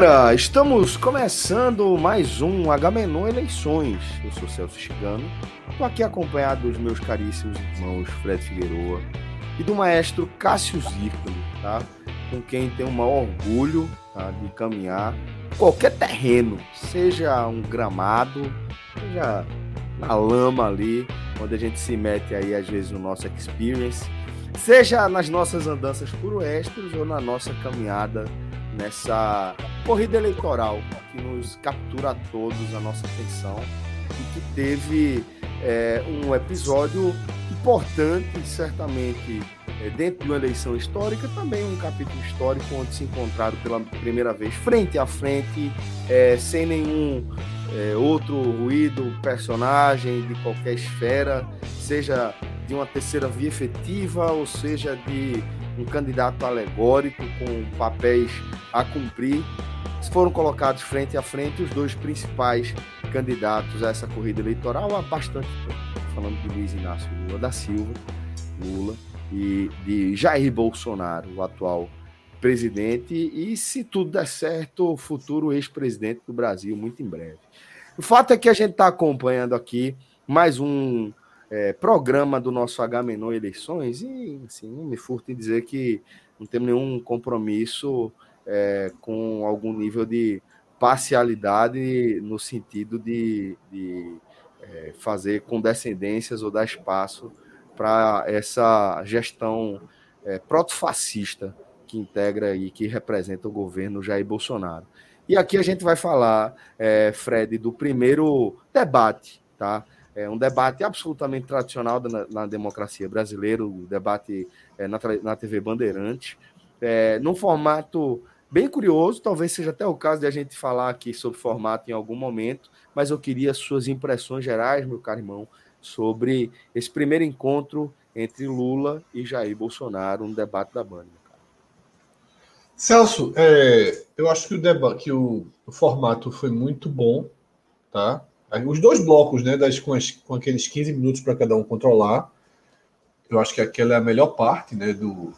Galera, estamos começando mais um H-Menon Eleições. Eu sou Celso Chigano, estou aqui acompanhado dos meus caríssimos irmãos Fred Figueroa e do maestro Cássio Zircoli, tá? com quem tenho o maior orgulho tá? de caminhar qualquer terreno, seja um gramado, seja na lama ali, onde a gente se mete aí às vezes no nosso experience, seja nas nossas andanças por oestres ou na nossa caminhada nessa corrida eleitoral que nos captura a todos a nossa atenção e que teve é, um episódio importante, certamente é, dentro de uma eleição histórica, também um capítulo histórico onde se encontraram pela primeira vez frente a frente, é, sem nenhum é, outro ruído, personagem de qualquer esfera, seja de uma terceira via efetiva, ou seja de um candidato alegórico com papéis a cumprir, foram colocados frente a frente os dois principais candidatos a essa corrida eleitoral há bastante tempo. Falando de Luiz Inácio Lula da Silva, Lula, e de Jair Bolsonaro, o atual presidente, e se tudo der certo, o futuro ex-presidente do Brasil, muito em breve. O fato é que a gente está acompanhando aqui mais um é, programa do nosso H Menor Eleições, e assim, não me furto em dizer que não temos nenhum compromisso é, com algum nível de parcialidade no sentido de, de é, fazer condescendências ou dar espaço para essa gestão é, protofascista que integra e que representa o governo Jair Bolsonaro. E aqui a gente vai falar, é, Fred, do primeiro debate, tá? É um debate absolutamente tradicional na, na democracia brasileira, o debate é, na, na TV Bandeirante, é, num formato bem curioso, talvez seja até o caso de a gente falar aqui sobre formato em algum momento, mas eu queria suas impressões gerais, meu caro irmão, sobre esse primeiro encontro entre Lula e Jair Bolsonaro, um debate da banda. Celso, é, eu acho que o debate, que o, o formato foi muito bom, tá? Os dois blocos, né, das, com, as, com aqueles 15 minutos para cada um controlar, eu acho que aquela é a melhor parte, né, do,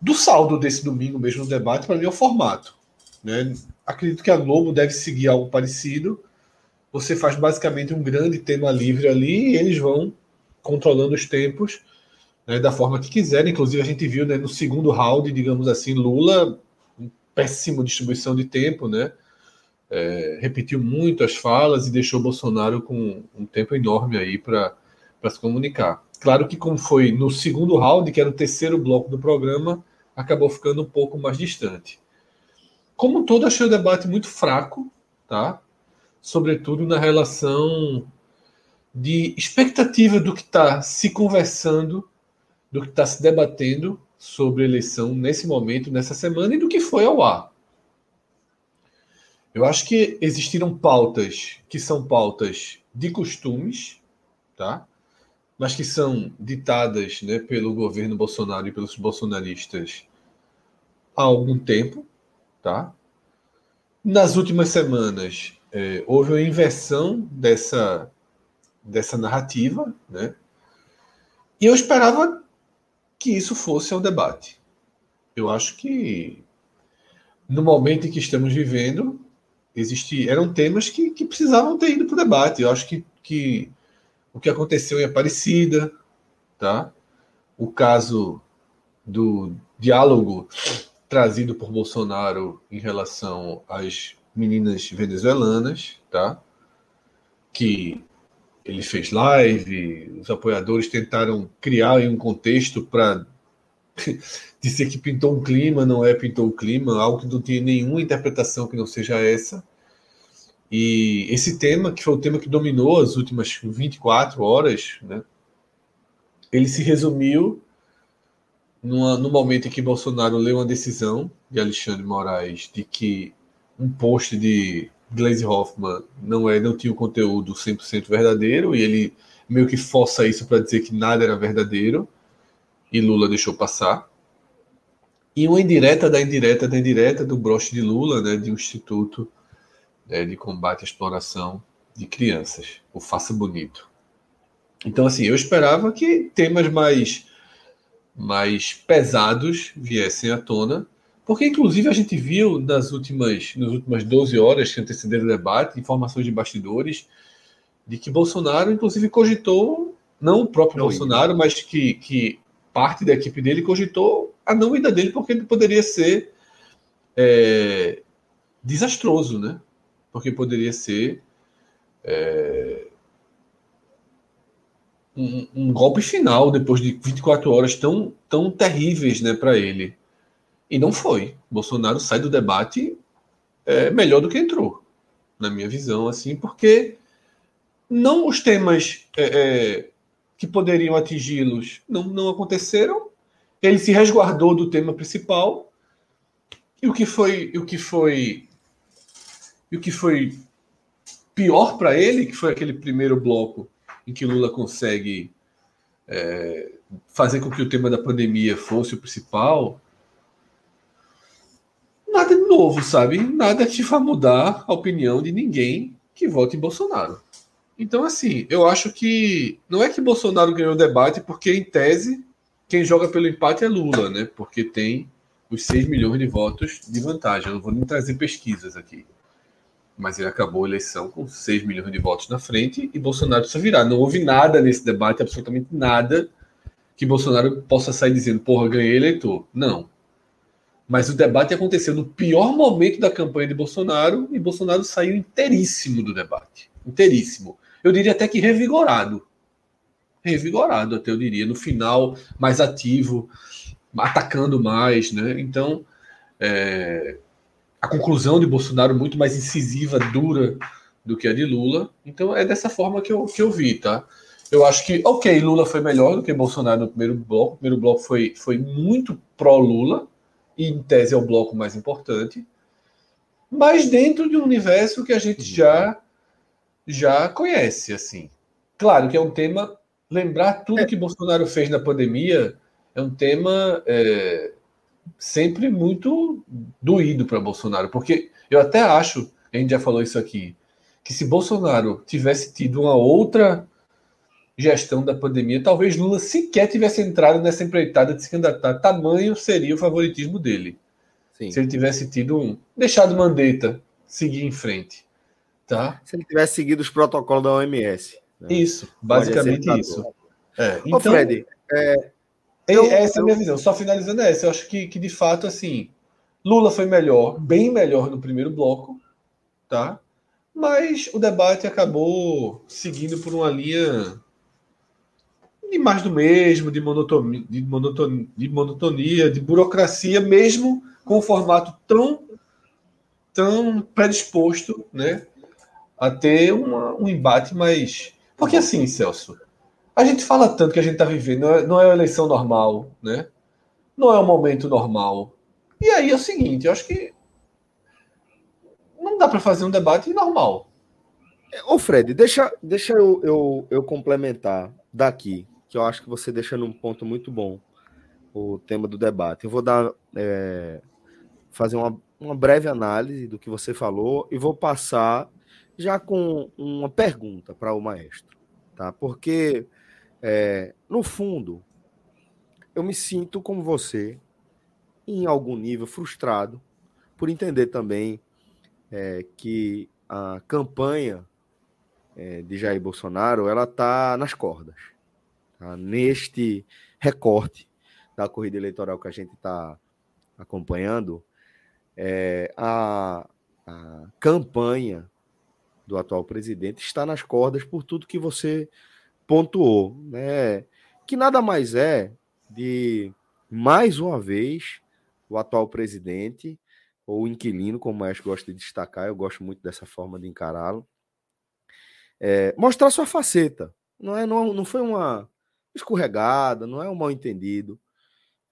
do saldo desse domingo mesmo no debate, para mim é o formato. Né? Acredito que a Globo deve seguir algo parecido. Você faz basicamente um grande tema livre ali e eles vão controlando os tempos né, da forma que quiserem. Inclusive, a gente viu né, no segundo round, digamos assim, Lula, um péssimo distribuição de tempo, né? é, repetiu muito as falas e deixou Bolsonaro com um tempo enorme aí para se comunicar. Claro que, como foi no segundo round, que era o terceiro bloco do programa, acabou ficando um pouco mais distante. Como todo, achei o debate muito fraco, tá? Sobretudo na relação de expectativa do que está se conversando, do que está se debatendo sobre eleição nesse momento, nessa semana, e do que foi ao ar. Eu acho que existiram pautas que são pautas de costumes, tá? Mas que são ditadas né, pelo governo Bolsonaro e pelos bolsonaristas há algum tempo, tá? Nas últimas semanas é, houve uma inversão dessa dessa narrativa, né? E eu esperava que isso fosse ao debate. Eu acho que no momento em que estamos vivendo, existir, eram temas que, que precisavam ter ido para o debate. Eu acho que, que o que aconteceu em Aparecida, tá? o caso do diálogo trazido por Bolsonaro em relação às meninas venezuelanas, tá? que ele fez live, os apoiadores tentaram criar um contexto para dizer que pintou um clima, não é pintou o clima, algo que não tinha nenhuma interpretação que não seja essa. E esse tema, que foi o tema que dominou as últimas 24 horas, né, ele se resumiu numa, no momento em que Bolsonaro leu uma decisão de Alexandre Moraes de que um post de Glaze Hoffman não é não tinha o conteúdo 100% verdadeiro e ele meio que força isso para dizer que nada era verdadeiro e Lula deixou passar. E uma indireta da indireta da indireta do broche de Lula, né, de um instituto né, de combate à exploração de crianças, o Faça Bonito. Então, assim, eu esperava que temas mais, mais pesados viessem à tona, porque, inclusive, a gente viu nas últimas, nas últimas 12 horas que antecederam o debate, informações de bastidores, de que Bolsonaro, inclusive, cogitou, não o próprio não Bolsonaro, mas que, que parte da equipe dele cogitou a não ida dele, porque ele poderia ser é, desastroso, né? Porque poderia ser é, um, um, golpe final depois de 24 horas tão, tão terríveis né, para ele. E não foi. Bolsonaro sai do debate é, melhor do que entrou, na minha visão, assim, porque não os temas é, é, que poderiam atingi-los não, não aconteceram. Ele se resguardou do tema principal. E o que foi, o que foi, o que foi pior para ele, que foi aquele primeiro bloco em que Lula consegue é, fazer com que o tema da pandemia fosse o principal, nada de novo, sabe? Nada que vá mudar a opinião de ninguém que vote em Bolsonaro. Então, assim, eu acho que não é que Bolsonaro ganhou o debate, porque, em tese, quem joga pelo empate é Lula, né? Porque tem os 6 milhões de votos de vantagem. Eu não vou nem trazer pesquisas aqui. Mas ele acabou a eleição com 6 milhões de votos na frente e Bolsonaro precisa virar. Não houve nada nesse debate, absolutamente nada, que Bolsonaro possa sair dizendo, porra, ganhei eleitor. Não. Mas o debate aconteceu no pior momento da campanha de Bolsonaro e Bolsonaro saiu inteiríssimo do debate. Inteiríssimo. Eu diria até que revigorado. Revigorado, até eu diria. No final, mais ativo, atacando mais, né? Então, é, a conclusão de Bolsonaro muito mais incisiva, dura do que a de Lula. Então, é dessa forma que eu, que eu vi, tá? Eu acho que, ok, Lula foi melhor do que Bolsonaro no primeiro bloco. O primeiro bloco foi, foi muito pró-Lula, e em tese é o bloco mais importante, mas dentro de um universo que a gente já já conhece, assim. Claro que é um tema, lembrar tudo é. que Bolsonaro fez na pandemia é um tema é, sempre muito doído para Bolsonaro, porque eu até acho, a gente já falou isso aqui, que se Bolsonaro tivesse tido uma outra gestão da pandemia, talvez Lula sequer tivesse entrado nessa empreitada de se candidatar. Tamanho seria o favoritismo dele. Sim. Se ele tivesse tido um. deixado Mandetta seguir em frente. Tá? Se ele tivesse seguido os protocolos da OMS. Né? Isso, basicamente isso. É, então, Ô Fred, é, eu, essa eu... é a minha visão. Só finalizando essa, eu acho que, que de fato, assim, Lula foi melhor, bem melhor no primeiro bloco, tá? Mas o debate acabou seguindo por uma linha de mais do mesmo, de monotonia, de monotonia, de, monotonia, de burocracia, mesmo com um formato tão, tão predisposto né, a ter uma, um embate mais. Porque assim, Celso, a gente fala tanto que a gente está vivendo, não é, não é uma eleição normal, né? Não é um momento normal. E aí é o seguinte, eu acho que não dá para fazer um debate normal. Ô Fred, deixa, deixa eu, eu, eu complementar daqui que eu acho que você deixa num ponto muito bom o tema do debate. Eu vou dar é, fazer uma, uma breve análise do que você falou e vou passar já com uma pergunta para o maestro, tá? Porque é, no fundo eu me sinto como você em algum nível frustrado por entender também é, que a campanha é, de Jair Bolsonaro ela está nas cordas Tá? Neste recorte da corrida eleitoral que a gente está acompanhando, é, a, a, campanha do atual presidente está nas cordas por tudo que você pontuou, né? Que nada mais é de mais uma vez o atual presidente ou inquilino, como o Ash gosta de destacar, eu gosto muito dessa forma de encará-lo, é, mostrar sua faceta. Não, é, não, não foi uma escorregada, não é um mal entendido.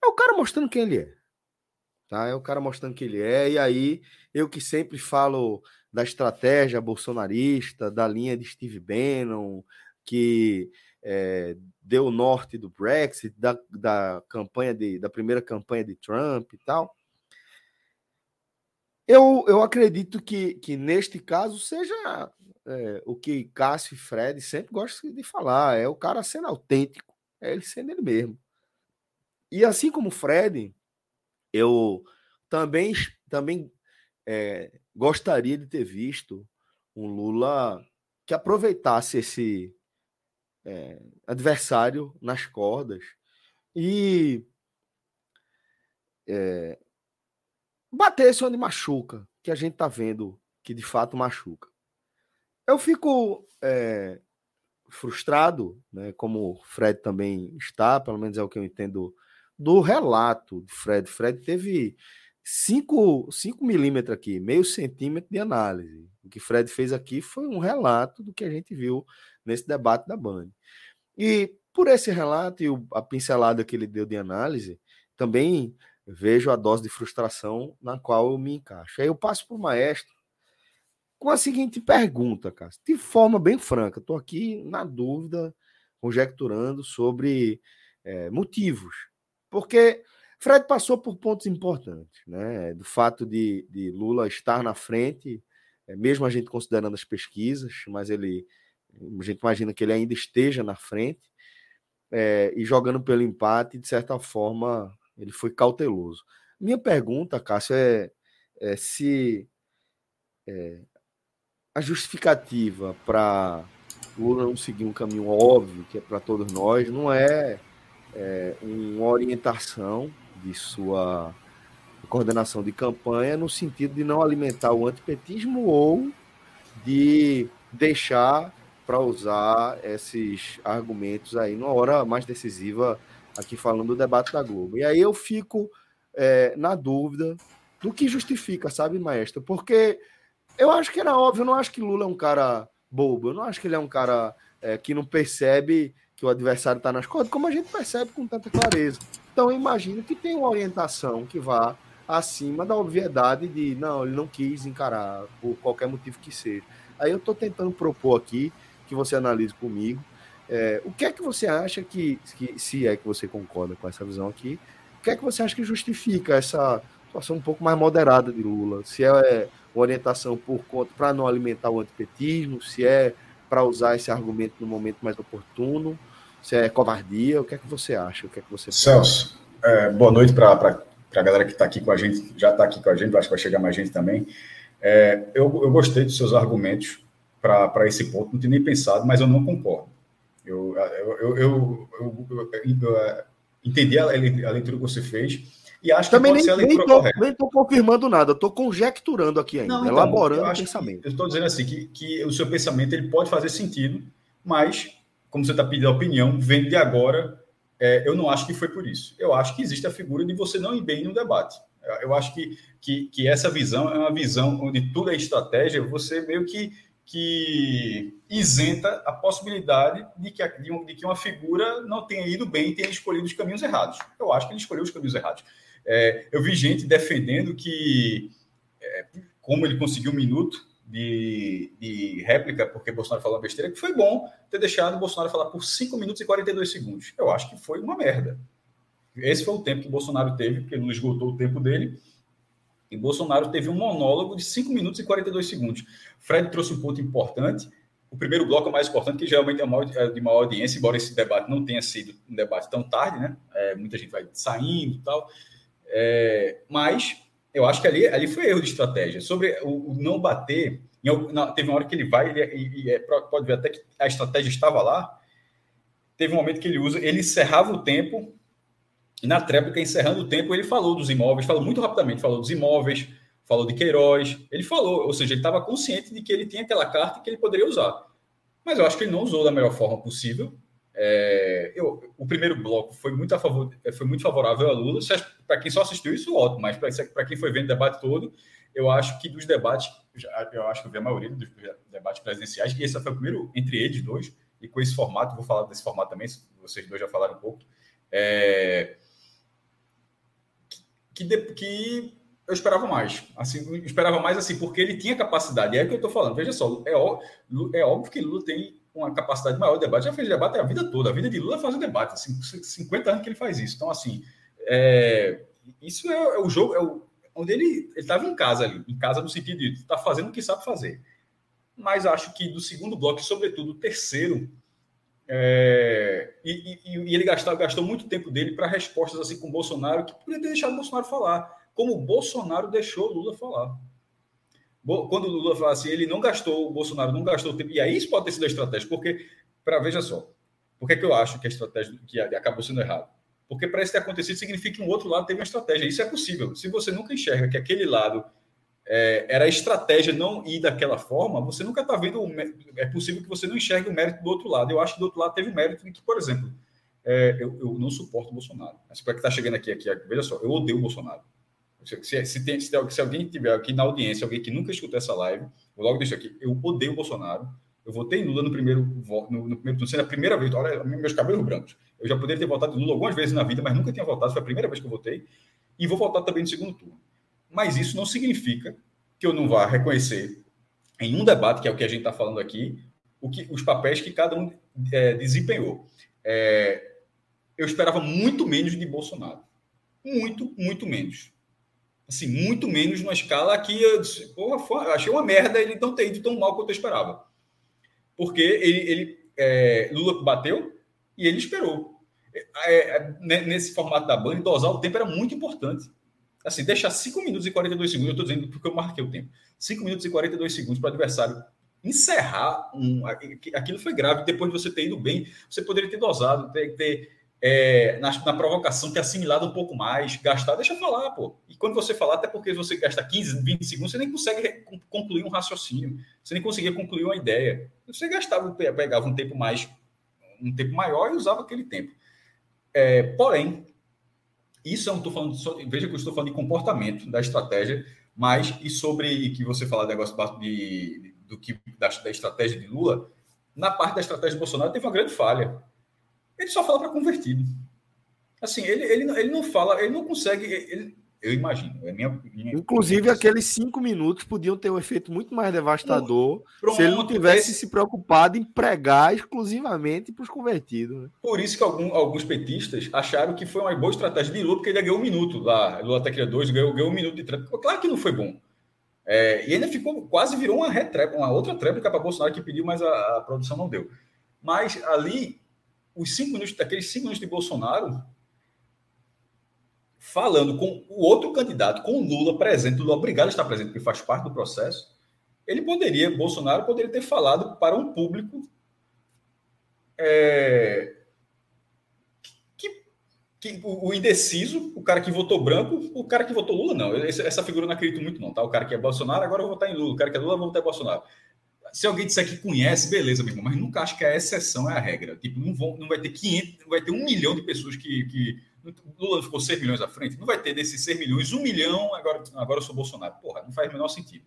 É o cara mostrando quem ele é. Tá? É o cara mostrando quem ele é. E aí, eu que sempre falo da estratégia bolsonarista, da linha de Steve Bannon, que é, deu o norte do Brexit, da, da campanha de, da primeira campanha de Trump e tal. Eu, eu acredito que, que neste caso seja é, o que Cássio e Fred sempre gostam de falar, é o cara sendo autêntico, é ele sendo ele mesmo. E assim como Fred, eu também, também é, gostaria de ter visto um Lula que aproveitasse esse é, adversário nas cordas e é, batesse onde machuca, que a gente está vendo que de fato machuca. Eu fico é, frustrado, né, como o Fred também está, pelo menos é o que eu entendo do relato de Fred. Fred teve 5 milímetros aqui, meio centímetro de análise. O que Fred fez aqui foi um relato do que a gente viu nesse debate da Band. E por esse relato e a pincelada que ele deu de análise, também vejo a dose de frustração na qual eu me encaixo. Aí eu passo para o maestro com a seguinte pergunta, cara, de forma bem franca. Estou aqui na dúvida, conjecturando sobre é, motivos. Porque Fred passou por pontos importantes, né? Do fato de, de Lula estar na frente, é, mesmo a gente considerando as pesquisas, mas ele a gente imagina que ele ainda esteja na frente é, e jogando pelo empate, de certa forma, ele foi cauteloso. Minha pergunta, Cássio, é, é se é, a justificativa para Lula não seguir um caminho óbvio, que é para todos nós, não é, é uma orientação de sua coordenação de campanha no sentido de não alimentar o antipetismo ou de deixar para usar esses argumentos aí numa hora mais decisiva, aqui falando do debate da Globo. E aí eu fico é, na dúvida do que justifica, sabe, maestro? Porque eu acho que era óbvio, eu não acho que Lula é um cara bobo, eu não acho que ele é um cara é, que não percebe que o adversário está nas cordas, como a gente percebe com tanta clareza. Então eu imagino que tem uma orientação que vá acima da obviedade de não, ele não quis encarar por qualquer motivo que seja. Aí eu estou tentando propor aqui que você analise comigo. É, o que é que você acha que, que, se é que você concorda com essa visão aqui, o que é que você acha que justifica essa situação um pouco mais moderada de Lula? Se é orientação por conta para não alimentar o antipetismo, se é para usar esse argumento no momento mais oportuno, se é covardia, o que é que você acha? O que é que você Celso, é, boa noite para a galera que está aqui com a gente, já está aqui com a gente, acho que vai chegar mais gente também. É, eu, eu gostei dos seus argumentos para esse ponto, não tinha nem pensado, mas eu não concordo. Eu, eu, eu, eu entendi a, leitura que você fez e acho Também que pode nem, ser a leitura tô, correta. Nem estou confirmando nada, estou conjecturando aqui ainda, não, então, elaborando o pensamento. eu estou dizendo assim, que, que o seu pensamento ele pode fazer sentido, mas, como você está pedindo a opinião, vendo de agora, é, eu não acho que foi por isso. Eu acho que existe a figura de você não ir bem no debate. Eu acho que, que, que essa visão é uma visão onde tudo é estratégia, você meio que que isenta a possibilidade de que, de que uma figura não tenha ido bem e tenha escolhido os caminhos errados. Eu acho que ele escolheu os caminhos errados. É, eu vi gente defendendo que, é, como ele conseguiu um minuto de, de, réplica, porque Bolsonaro falou uma besteira, que foi bom ter deixado Bolsonaro falar por 5 minutos e 42 segundos. Eu acho que foi uma merda. Esse foi o tempo que Bolsonaro teve, porque ele não esgotou o tempo dele e Bolsonaro teve um monólogo de 5 minutos e 42 segundos. Fred trouxe um ponto importante. O primeiro bloco é mais importante, que geralmente é, é de maior audiência, embora esse debate não tenha sido um debate tão tarde, né? É, muita gente vai saindo e tal. É, mas eu acho que ali, ali foi erro de estratégia. Sobre o, o não bater, em, não, teve uma hora que ele vai, e, e é, pode ver até que a estratégia estava lá. Teve um momento que ele usa, ele encerrava o tempo na tréplica, encerrando o tempo, ele falou dos imóveis, falou muito rapidamente, falou dos imóveis, falou de Queiroz, ele falou, ou seja, ele estava consciente de que ele tinha aquela carta que ele poderia usar. Mas eu acho que ele não usou da melhor forma possível. É, eu, o primeiro bloco foi muito, a favor, foi muito favorável a Lula. Para quem só assistiu isso, ótimo, mas para quem foi vendo o debate todo, eu acho que dos debates, eu acho que eu vi a maioria dos debates presidenciais, e esse foi o primeiro entre eles dois, e com esse formato, vou falar desse formato também, vocês dois já falaram um pouco, é, que, que eu esperava mais. Assim, esperava mais assim, porque ele tinha capacidade. É o que eu estou falando. Veja só, é, é óbvio que Lula tem uma capacidade maior de debate. Já fez debate a vida toda. A vida de Lula é fazer debate. Assim, 50 anos que ele faz isso. Então, assim, é, isso é, é, o jogo, é o, onde ele estava em casa ali. Em casa no sentido de estar tá fazendo o que sabe fazer. Mas acho que do segundo bloco, sobretudo o terceiro, é, e, e, e, ele gastou, gastou muito tempo dele para respostas assim com Bolsonaro, que podia ter deixado Bolsonaro falar, como Bolsonaro deixou Lula falar. Quando o Lula fala assim, ele não gastou, o Bolsonaro não gastou tempo, e aí isso pode ter sido a estratégia, porque, para veja só, por que, que eu acho que a estratégia que acabou sendo errada? Porque para isso ter acontecido significa que um outro lado teve uma estratégia. Isso é possível. Se você nunca enxerga que aquele lado é, era a estratégia não ir daquela forma, você nunca está vendo. É possível que você não enxergue o mérito do outro lado. Eu acho que do outro lado teve o mérito de que, por exemplo, é, eu, eu, não suporto o Bolsonaro. Mas para que está chegando aqui, aqui, veja só, eu odeio o Bolsonaro. Se, se, tem, se, se, alguém tiver aqui na audiência, alguém que nunca escutou essa live, vou logo deixar aqui. Eu odeio o Bolsonaro. Eu votei em Lula no primeiro no, no primeiro turno, sendo a primeira vez. Olha, meus cabelos brancos. Eu já poderia ter votado em Lula algumas vezes na vida, mas nunca tinha votado. Foi a primeira vez que eu votei. E vou votar também no segundo turno. Mas isso não significa que eu não vá reconhecer em um debate, que é o que a gente está falando aqui, o que, os papéis que cada um é, desempenhou. É, eu esperava muito menos de Bolsonaro. Muito, muito menos. Assim, muito menos numa escala que eu disse, porra, foi, achei uma merda ele não ter ido tão mal quanto eu esperava. Porque ele, ele é, Lula bateu e ele esperou. É, é nesse formato da Band, dosar o tempo era muito importante assim, deixar 5 minutos e 42 segundos, eu estou dizendo porque eu marquei o tempo, 5 minutos e 42 segundos para o adversário encerrar um, aquilo foi grave, depois de você ter ido bem, você poderia ter dosado, ter, ter é, na, na, provocação, ter assimilado um pouco mais, gastar, deixa eu falar, pô. E quando você falar, até porque você gasta 15, 20 segundos, você nem consegue concluir um raciocínio, você nem conseguia concluir uma ideia. Você gastava, pegava um tempo mais, um tempo maior e usava aquele tempo. É, porém, isso eu não estou falando, só, veja que eu estou falando de comportamento, da estratégia, mas e sobre que você fala negócio de, do que da, da estratégia de Lula, na parte da estratégia de Bolsonaro teve uma grande falha. Ele só fala para convertido. Assim, ele, ele, ele não fala, ele não consegue. Ele, eu imagino. É minha, minha Inclusive, minha aqueles cinco minutos podiam ter um efeito muito mais devastador Pronto, se ele não tivesse se preocupado em pregar exclusivamente para os convertidos. Né? Por isso que algum, alguns petistas acharam que foi uma boa estratégia de Lula, porque ele ganhou um minuto lá. Lula até criou dois, ganhou, ganhou um minuto de tréplica. Claro que não foi bom. É, e ainda ficou, quase virou uma, retréplica, uma outra tréplica para Bolsonaro que pediu, mas a, a produção não deu. Mas ali, os cinco minutos, daqueles cinco minutos de Bolsonaro, falando com o outro candidato, com o Lula presente, Lula obrigado a estar presente, porque faz parte do processo, ele poderia, Bolsonaro poderia ter falado para um público é, que, que o, indeciso, o cara que votou branco, o cara que votou Lula, não. Essa figura eu não acredito muito, não. Tá? O cara que é Bolsonaro, agora eu vou votar em Lula. O cara que é Lula, eu vou votar em Bolsonaro. Se alguém disser que conhece, beleza, meu irmão, mas nunca acho que a exceção é a regra. Tipo, não, vão, não vai ter 500, não vai ter um milhão de pessoas que, que Lula ficou 6 milhões à frente, não vai ter desses 6 milhões, 1 milhão, agora, agora eu sou Bolsonaro. Porra, não faz o menor sentido.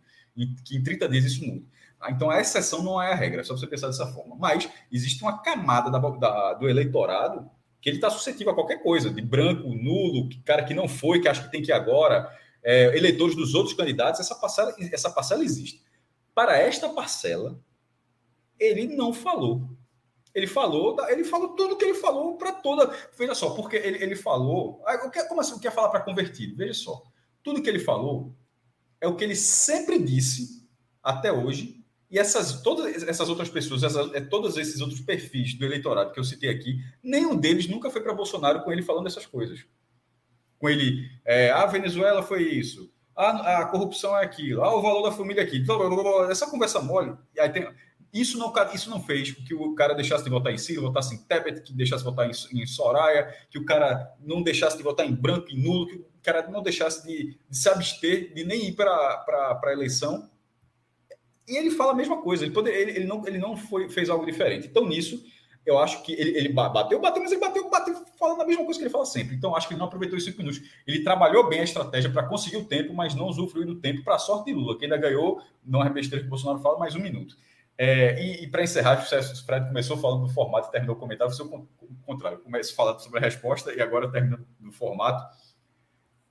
Que em 30 dias isso muda. Ah, então a exceção não é a regra, é só você pensar dessa forma. Mas existe uma camada da, da, do eleitorado que ele está suscetível a qualquer coisa, de branco, nulo, cara que não foi, que acha que tem que ir agora, é, eleitores dos outros candidatos, essa parcela, essa parcela existe. Para esta parcela, ele não falou. Ele falou, ele falou tudo que ele falou para toda. Veja só, porque ele, ele falou. Ah, como assim? O que é falar para convertido? Veja só. Tudo que ele falou é o que ele sempre disse até hoje. E essas, todas essas outras pessoas, essas, é, todos esses outros perfis do eleitorado que eu citei aqui, nenhum deles nunca foi para Bolsonaro com ele falando essas coisas. Com ele, é, a Venezuela foi isso, a, a corrupção é aquilo, ah, o valor da família é aquilo, essa conversa mole. E aí tem, Isso não, isso não fez com que o cara deixasse de votar em Ciro, votasse em Tebet, que deixasse de votar em, em, Soraya, que o cara não deixasse de votar em branco, em nulo, que o cara não deixasse de, de se abster, de nem ir para a eleição. E ele fala a mesma coisa, ele, poder, ele, ele não, ele não foi, fez algo diferente. Então, nisso, eu acho que ele, ele bateu, bateu, mas ele bateu, bateu falando a mesma coisa que ele fala sempre. Então, acho que ele não aproveitou os cinco minutos. Ele trabalhou bem a estratégia para conseguir o tempo, mas não usufruiu do tempo para a sorte de Lula, que ainda ganhou, não é besteira que o Bolsonaro fala, mais um minuto. É, e, e para encerrar, o Fred começou falando do formato e terminou o comentário, foi o contrário. Começou falando sobre a resposta e agora termina do formato.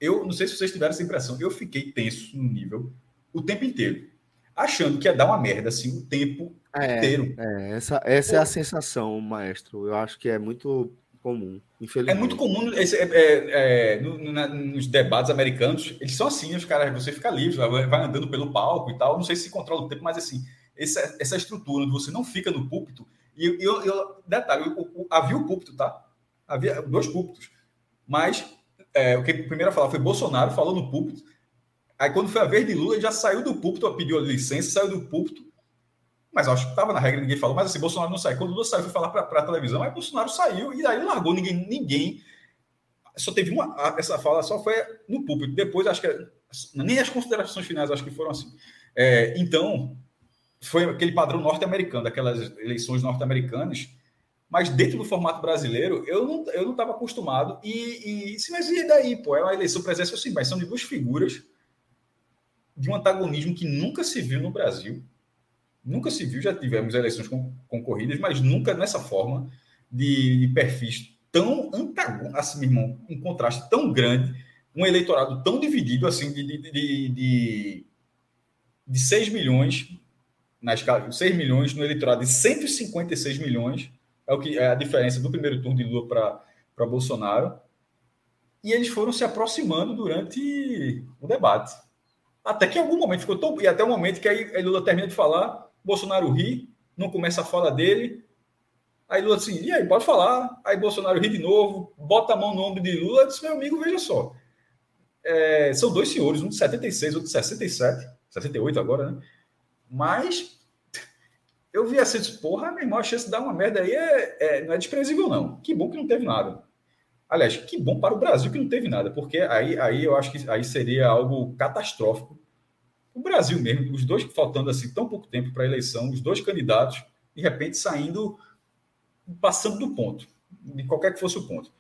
Eu não sei se vocês tiveram essa impressão, eu fiquei tenso no nível o tempo inteiro, achando que ia dar uma merda assim o tempo é, inteiro. É, essa, essa é a sensação, maestro. Eu acho que é muito comum, infelizmente. É muito comum esse, é, é, é no, na, nos debates americanos, eles são assim, os caras, você fica livre, vai andando pelo palco e tal. Não sei se controla o tempo, mas assim, essa, essa estrutura onde você não fica no púlpito. E eu, eu detalhe, eu, eu, havia o púlpito, tá? Havia dois púlpitos. Mas é, o que a falar foi Bolsonaro, falou no púlpito. Aí quando foi a vez de Lula, ele já saiu do púlpito, pediu licença, saiu do púlpito. Mas acho que estava na regra, ninguém falou. Mas assim, Bolsonaro não saiu. Quando Lula saiu, foi falar para a televisão, aí Bolsonaro saiu e aí largou ninguém. ninguém só teve uma. Essa fala só foi no púlpito. Depois, acho que. Nem as considerações finais acho que foram assim. É, então, foi aquele padrão norte-americano, daquelas eleições norte-americanas, mas dentro do formato brasileiro, eu não eu não estava acostumado. E, e sim, mas e daí, pô? É uma eleição presencial, sim, mas são de duas figuras de um antagonismo que nunca se viu no Brasil. Nunca se viu, já tivemos eleições concorridas, mas nunca nessa forma de, de perfis tão antagônicos, assim, meu irmão, um contraste tão grande, um eleitorado tão dividido, assim, de, de, de, de 6 milhões na escala 6 milhões, no eleitorado de 156 milhões, é o que é a diferença do primeiro turno de Lula para Bolsonaro. E eles foram se aproximando durante o debate. Até que em algum momento ficou tão. E até o momento que aí Lula termina de falar, Bolsonaro ri, não começa a fala dele. Aí Lula assim, e aí, pode falar. Aí Bolsonaro ri de novo, bota a mão no ombro de Lula e diz: meu amigo, veja só. É, são dois senhores, um de 76, outro de 67, 78 agora, né? Mas eu vi assim, porra, meu irmão, a chance de dar uma merda aí é, é, não é desprezível, não. Que bom que não teve nada. Aliás, que bom para o Brasil que não teve nada, porque aí, aí eu acho que aí seria algo catastrófico. O Brasil mesmo, os dois faltando assim tão pouco tempo para a eleição, os dois candidatos, de repente saindo, passando do ponto, de qualquer que fosse o ponto.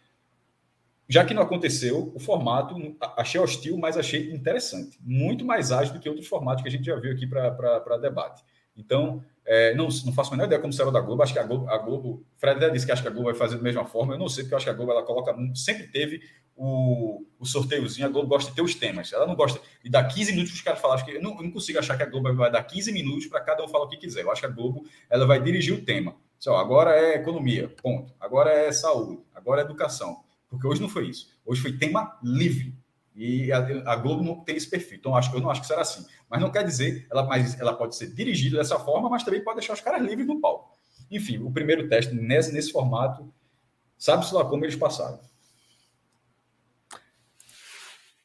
Já que não aconteceu, o formato achei hostil, mas achei interessante. Muito mais ágil do que outros formatos que a gente já viu aqui para debate. Então, é, não, não faço a menor ideia como será da Globo. Acho que a Globo, a Globo Fred disse que acho que a Globo vai fazer da mesma forma. Eu não sei, porque eu acho que a Globo ela coloca, sempre teve o, o sorteiozinho. A Globo gosta de ter os temas. Ela não gosta de dar 15 minutos para os caras falarem. Eu não, eu não consigo achar que a Globo vai dar 15 minutos para cada um falar o que quiser. Eu acho que a Globo ela vai dirigir o tema. Só, agora é economia, ponto. Agora é saúde, agora é educação. Porque hoje não foi isso. Hoje foi tema livre. E a, a, Globo não tem esse perfil. Então, acho, eu não acho que será assim. Mas não quer dizer, ela, mas ela pode ser dirigida dessa forma, mas também pode deixar os caras livres no palco. Enfim, o primeiro teste nesse, nesse formato, sabe-se lá como eles passaram.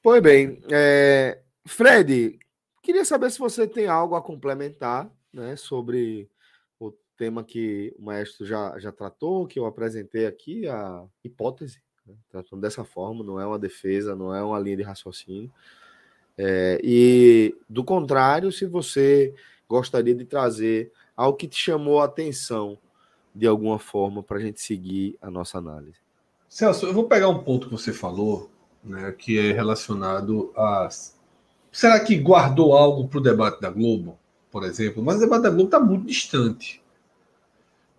Pois bem. É... Fred, queria saber se você tem algo a complementar né, sobre o tema que o maestro já, já tratou, que eu apresentei aqui, a hipótese Tratando dessa forma, não é uma defesa, não é uma linha de raciocínio. É, e, do contrário, se você gostaria de trazer algo que te chamou a atenção de alguma forma para a gente seguir a nossa análise. Celso, eu vou pegar um ponto que você falou, né, que é relacionado a. Será que guardou algo para o debate da Globo, por exemplo? Mas o debate da Globo está muito distante.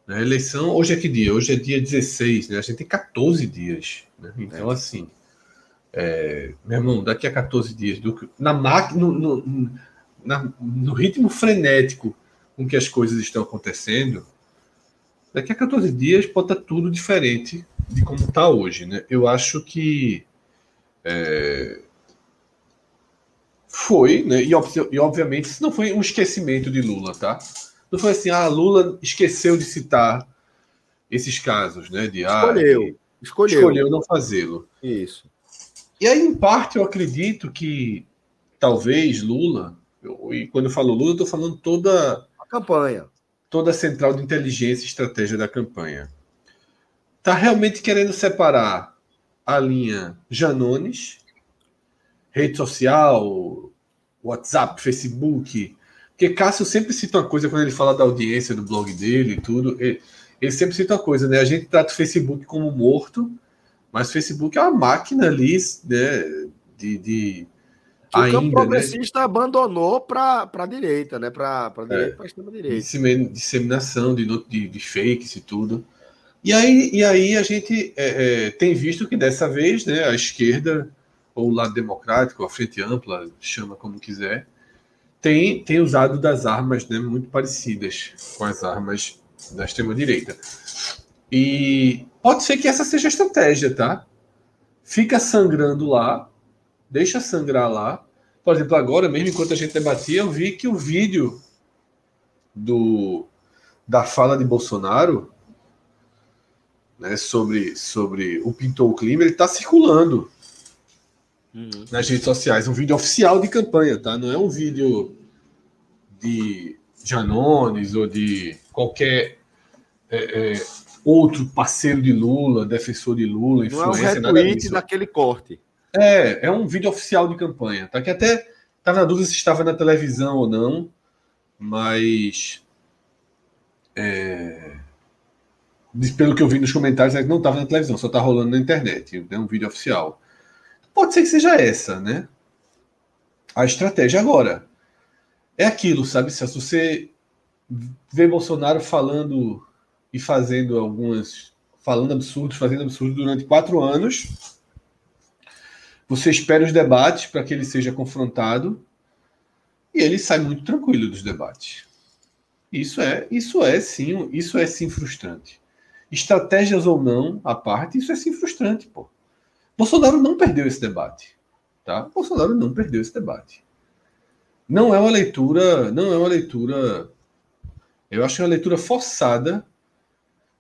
A eleição, hoje é que dia? Hoje é dia 16, né? A gente tem 14 dias. Né? Então, é. assim, é, meu irmão, daqui a 14 dias, do, na máquina, no, no, na, no ritmo frenético com que as coisas estão acontecendo, daqui a 14 dias pode estar tudo diferente de como está hoje. Né? Eu acho que é, foi, né? E, e obviamente, isso não foi um esquecimento de Lula, tá? Não foi assim, ah, Lula esqueceu de citar esses casos, né? De, ah, escolheu, escolheu. escolheu não fazê-lo. Isso. E aí, em parte, eu acredito que talvez Lula, eu, e quando eu falo Lula, eu estou falando toda a campanha. toda a central de inteligência e estratégia da campanha. Está realmente querendo separar a linha Janones, rede social, WhatsApp, Facebook. Porque Cássio sempre cita uma coisa quando ele fala da audiência do blog dele e tudo. Ele, ele sempre cita uma coisa, né? A gente trata o Facebook como morto, mas o Facebook é uma máquina ali né, de, de que ainda, o campo né? progressista né? abandonou para a direita, né? Para a direita, é, para a extrema-direita. Disseminação de, de, de, fakes e tudo. E aí, e aí a gente é, é, tem visto que dessa vez né, a esquerda, ou o lado democrático, a frente ampla, chama como quiser, tem, tem usado das armas né, muito parecidas com as armas da extrema-direita. E pode ser que essa seja a estratégia, tá? Fica sangrando lá, deixa sangrar lá. Por exemplo, agora mesmo, enquanto a gente debatia, eu vi que o vídeo do, da fala de Bolsonaro né, sobre, sobre o pintou o clima, ele está circulando uhum. nas redes sociais. Um vídeo oficial de campanha, tá? Não é um vídeo de Janones ou de qualquer é, é, outro parceiro de Lula, defensor de Lula, influência. Não é um retweet daquele corte. É, é um vídeo oficial de campanha, tá? Que até tá na dúvida se estava na televisão ou não, mas é, pelo que eu vi nos comentários, é que não estava na televisão, só está rolando na internet, é um vídeo oficial. Pode ser que seja essa, né? A estratégia agora é aquilo, sabe? Se você vê Bolsonaro falando e fazendo algumas, falando absurdos, fazendo absurdos durante quatro anos você espera os debates para que ele seja confrontado e ele sai muito tranquilo dos debates. Isso é, isso é sim, isso é sim frustrante. Estratégias ou não à parte, isso é sim frustrante, pô. Bolsonaro não perdeu esse debate, tá? Bolsonaro não perdeu esse debate. Não é uma leitura, não é uma leitura, eu acho que é uma leitura forçada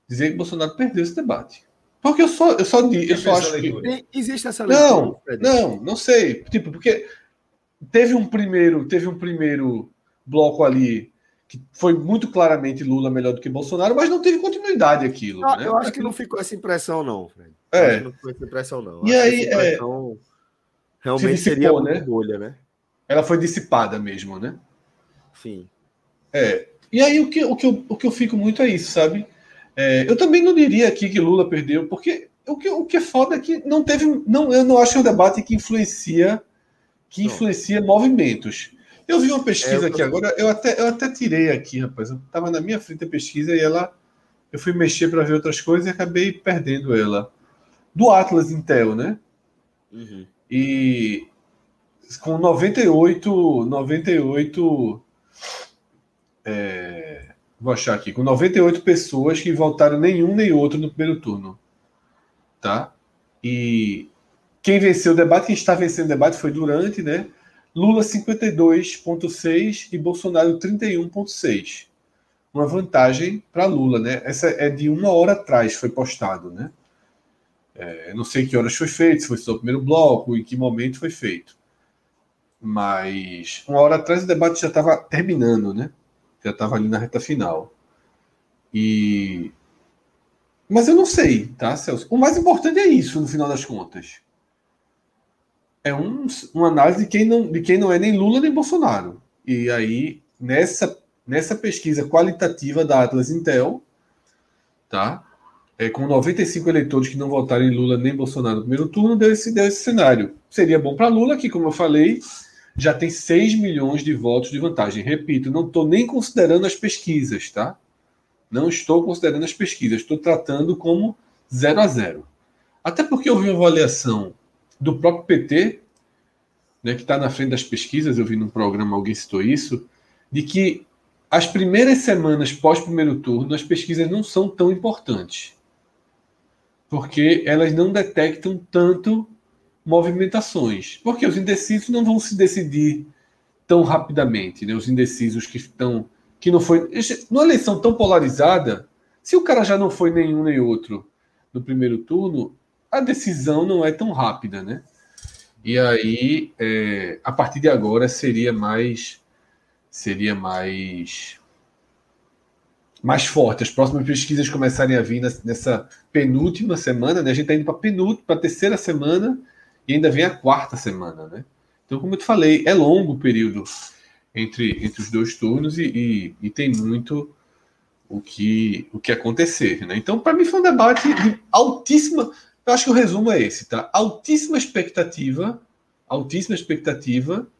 dizer que Bolsonaro perdeu esse debate. Porque eu só, eu só, eu só acho que. Existe essa leitura? Não, não, não sei. Tipo, porque teve um primeiro, teve um primeiro bloco ali que foi muito claramente Lula melhor do que Bolsonaro, mas não teve continuidade aquilo. Não, né? Eu acho que não ficou essa impressão, não, Fred. É. Não ficou essa impressão, não. E aí, é... realmente dissipou, seria uma né? bolha, né? Ela foi dissipada mesmo, né? Sim. É. E aí o que, o, que eu, o que eu fico muito é isso, sabe? É, eu também não diria aqui que Lula perdeu, porque o que, o que é foda é que não teve. Não, eu não acho que é um debate que influencia, que influencia movimentos. Eu vi uma pesquisa é, aqui agora, eu até, eu até tirei aqui, rapaz. Eu estava na minha frente a pesquisa e ela. Eu fui mexer para ver outras coisas e acabei perdendo ela. Do Atlas Intel, né? Uhum. E com 98. 98. É, Vou achar aqui. Com 98 pessoas que votaram nenhum nem outro no primeiro turno. Tá? E quem venceu o debate, quem está vencendo o debate foi Durante, né? Lula 52,6 e Bolsonaro 31,6. Uma vantagem para Lula, né? Essa é de uma hora atrás, foi postado, né? É, não sei que horas foi feito, se foi só o primeiro bloco, em que momento foi feito. Mas uma hora atrás o debate já estava terminando, né? já estava ali na reta final. E mas eu não sei, tá, Celso? O mais importante é isso, no final das contas. É um, uma análise de quem, não, de quem não é nem Lula nem Bolsonaro. E aí, nessa, nessa pesquisa qualitativa da Atlas Intel, tá? É, com 95 eleitores que não votaram em Lula nem Bolsonaro no primeiro turno, deu esse, deu esse cenário. Seria bom para Lula, que, como eu falei, já tem 6 milhões de votos de vantagem. Repito, não estou nem considerando as pesquisas, tá? Não estou considerando as pesquisas, estou tratando como 0 a 0. Até porque eu vi uma avaliação do próprio PT, né, que está na frente das pesquisas, eu vi num programa, alguém citou isso, de que as primeiras semanas pós primeiro turno, as pesquisas não são tão importantes. Porque elas não detectam tanto movimentações, porque os indecisos não vão se decidir tão rapidamente, né? Os indecisos que estão que não foi numa eleição tão polarizada, se o cara já não foi nenhum nem outro no primeiro turno, a decisão não é tão rápida, né? E aí, é, a partir de agora seria mais seria mais mais forte, as próximas pesquisas começarem a vir nessa penúltima semana, né? A gente está indo para penúltima, para terceira semana e ainda vem a quarta semana, né? Então, como eu te falei, é longo o período entre, entre os dois turnos e, e, e tem muito o que, o que acontecer, né? Então, para mim foi um debate de altíssima, eu acho que o resumo é esse, tá? Altíssima expectativa, altíssima expectativa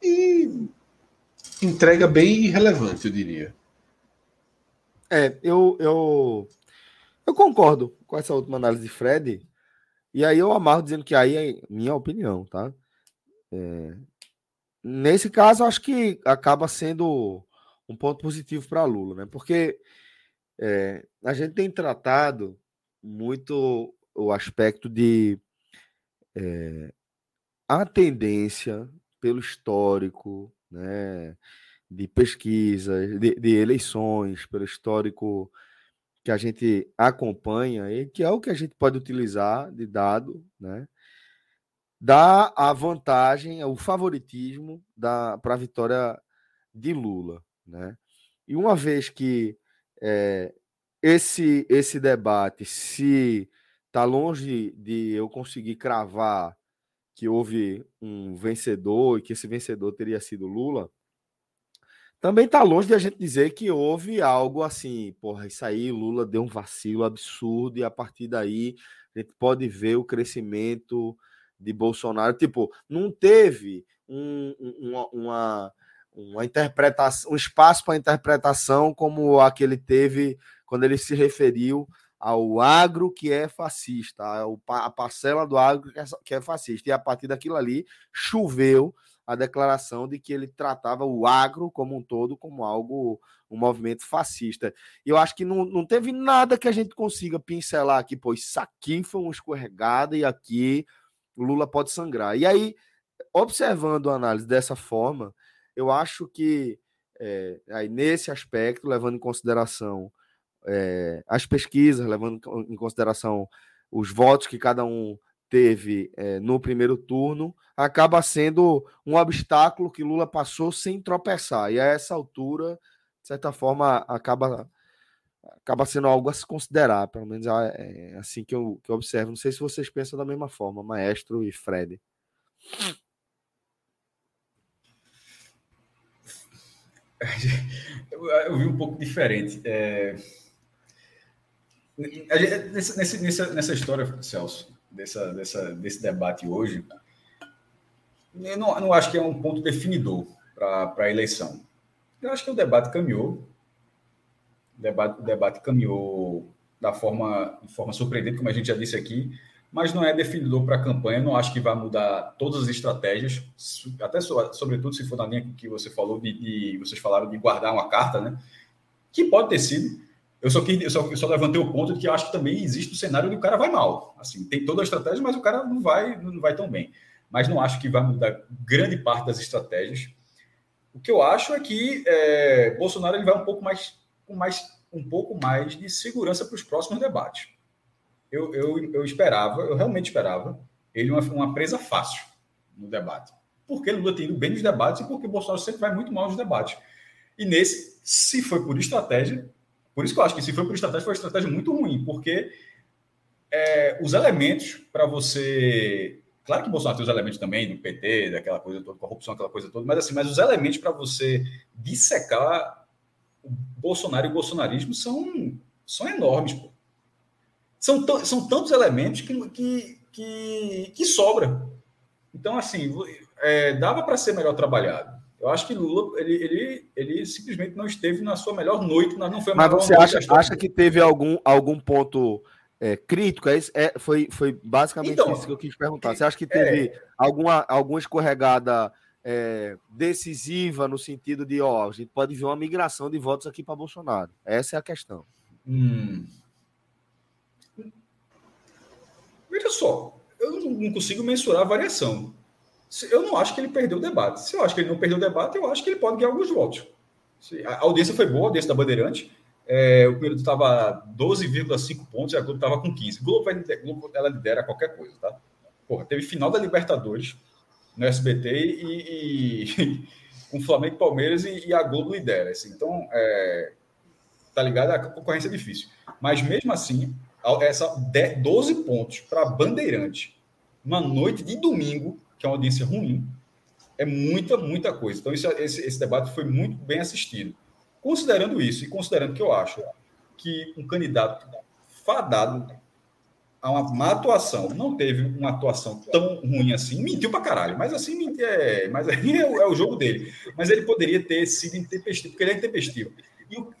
e entrega bem irrelevante, eu diria. É, eu, eu, eu concordo com essa última análise de Fred. E aí eu amarro dizendo que aí é minha opinião, tá? É, nesse caso, acho que acaba sendo um ponto positivo para Lula, né? Porque é, a gente tem tratado muito o aspecto de é, a tendência pelo histórico, né? de pesquisas, de, de, eleições, pelo histórico que a gente acompanha, e que é o que a gente pode utilizar de dado, né? dá a vantagem, o favoritismo para a vitória de Lula. Né? E uma vez que é, esse, esse debate, se está longe de eu conseguir cravar que houve um vencedor e que esse vencedor teria sido Lula, também está longe de a gente dizer que houve algo assim, porra, isso aí, Lula deu um vacilo absurdo e a partir daí a gente pode ver o crescimento de Bolsonaro. Tipo, não teve um, uma, uma, uma interpretação, um espaço para interpretação como aquele teve quando ele se referiu ao agro que é fascista, a parcela do agro é, que é fascista. E a partir daquilo ali choveu a declaração de que ele tratava o agro como um todo como algo, um movimento fascista. E eu acho que não, não teve nada que a gente consiga pincelar aqui, pois isso aqui foi uma escorregada e aqui Lula pode sangrar. E aí, observando a análise dessa forma, eu acho que é, aí nesse aspecto, levando em consideração é, as pesquisas, levando em consideração os votos que cada um teve é, no primeiro turno, acaba sendo um obstáculo que Lula passou sem tropeçar. E a essa altura, de certa forma, acaba, acaba sendo algo a se considerar, pelo menos é, é assim que eu, que eu observo. Não sei se vocês pensam da mesma forma, Maestro e Fred. Eu, eu vi um pouco diferente. É... Nessa, nessa, nessa história, Celso, dessa, dessa, desse debate hoje, eu não, não acho que é um ponto definidor para a eleição. Eu acho que o debate caminhou, o debate, o debate caminhou da forma, de forma surpreendente, como a gente já disse aqui, mas não é definidor para a campanha. Não acho que vai mudar todas as estratégias, até sobretudo se for na linha que você falou de, de vocês falaram de guardar uma carta, né? Que pode ter sido, eu só, quis, eu só, eu só levantei o ponto de que eu acho que também existe o cenário de o cara vai mal. Assim, tem toda a estratégia, mas o cara não vai, não vai tão bem. Mas não acho que vai mudar grande parte das estratégias. O que eu acho é que é, Bolsonaro ele vai um pouco mais com mais um pouco mais de segurança para os próximos debates. Eu, eu, eu esperava, eu realmente esperava ele uma, uma presa fácil no debate. Porque Lula tem ido bem nos debates e porque Bolsonaro sempre vai muito mal nos debates. E nesse, se foi por estratégia, por isso que eu acho que se foi por estratégia, foi uma estratégia muito ruim, porque é, os elementos para você. Claro que Bolsonaro tem os elementos também do PT, daquela coisa toda, corrupção, aquela coisa toda, mas assim, mas os elementos para você dissecar o Bolsonaro e o bolsonarismo são, são enormes, pô. São, são tantos elementos que, que, que, que sobra. Então, assim, é, dava para ser melhor trabalhado. Eu acho que Lula ele, ele, ele simplesmente não esteve na sua melhor noite, não foi Mas você acha, acha que teve algum, algum ponto é, crítico? É, é, foi, foi basicamente então, isso que eu quis perguntar. Você acha que teve é, alguma, alguma escorregada é, decisiva no sentido de, ó, a gente pode ver uma migração de votos aqui para Bolsonaro? Essa é a questão. Hum. Veja só, eu não consigo mensurar a variação. Eu não acho que ele perdeu o debate. Se eu acho que ele não perdeu o debate, eu acho que ele pode ganhar alguns votos. A audiência foi boa, a audiência da Bandeirante. É, o primeiro estava 12,5 pontos e a Globo estava com 15. Globo, vai, Globo ela lidera qualquer coisa, tá? Porra, teve final da Libertadores no SBT e, e com Flamengo Palmeiras e, e, a Globo lidera. Assim. Então, é, tá ligado? A concorrência é difícil. Mas mesmo assim, essa 12 pontos para Bandeirante, uma noite de domingo, que é uma audiência ruim, é muita, muita coisa. Então, isso, esse, esse debate foi muito bem assistido. Considerando isso, e considerando que eu acho que um candidato fadado a uma má atuação, não teve uma atuação tão ruim assim, mentiu pra caralho, mas assim, mentir é, mas aí é, é, o jogo dele. Mas ele poderia ter sido intempestivo, porque ele é intempestivo.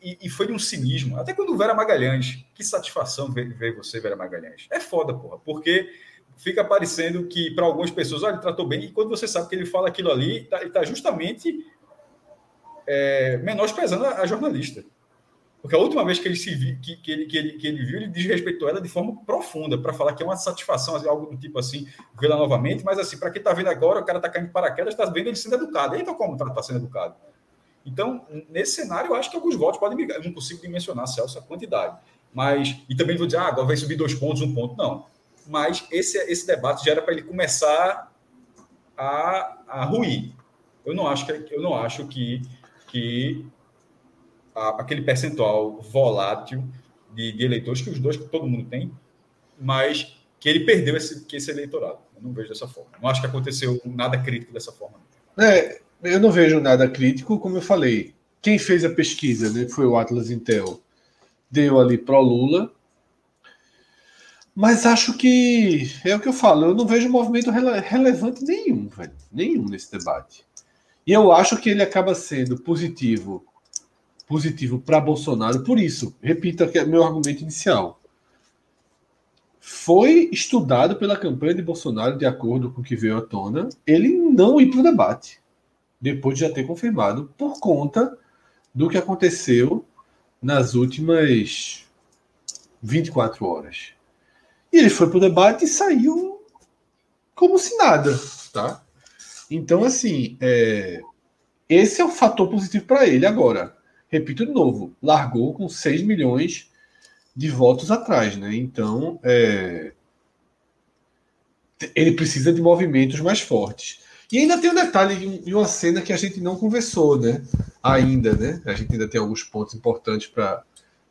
E, e, foi de um cinismo. Até quando o Vera Magalhães, que satisfação ver, ver você, Vera Magalhães. É foda, porra, porque fica parecendo que para algumas pessoas, olha, ele tratou bem, e quando você sabe que ele fala aquilo ali, ele está tá justamente é, menosprezando a, a, jornalista. Porque a última vez que ele, se vi, que, que, ele, que, ele, que ele viu, ele desrespeitou ela de forma profunda, para falar que é uma satisfação, assim, algo do tipo assim, vê-la novamente, mas assim, para quem está vendo agora, o cara está caindo de paraquedas, está vendo ele sendo educado. Então, como está tá sendo educado? Então, nesse cenário, eu acho que alguns votos podem brigar. Eu não consigo dimensionar, Celso, a quantidade. Mas, e também vou dizer, ah, agora vai subir dois pontos, um ponto. Não. Mas esse, esse debate já era para ele começar a, a ruir. Eu não acho que, eu não acho que, que a, aquele percentual volátil de, de, eleitores, que os dois que todo mundo tem, mas que ele perdeu esse, que esse eleitorado. Eu não vejo dessa forma. Não acho que aconteceu nada crítico dessa forma. É, eu não vejo nada crítico, como eu falei. Quem fez a pesquisa, né, foi o Atlas Intel, deu ali pro Lula. Mas acho que é o que eu falo, eu não vejo movimento rele relevante nenhum, velho, nenhum nesse debate. E eu acho que ele acaba sendo positivo, positivo para Bolsonaro por isso. Repito aqui meu argumento inicial. Foi estudado pela campanha de Bolsonaro, de acordo com o que veio à tona, ele não ir para o debate depois de já ter confirmado, por conta do que aconteceu nas últimas 24 horas. E ele foi para o debate e saiu como se nada, tá? Então, assim, é... esse é o fator positivo para ele. Agora, repito de novo, largou com 6 milhões de votos atrás, né? Então, é... ele precisa de movimentos mais fortes. E ainda tem um detalhe e uma cena que a gente não conversou, né? Ainda, né? A gente ainda tem alguns pontos importantes para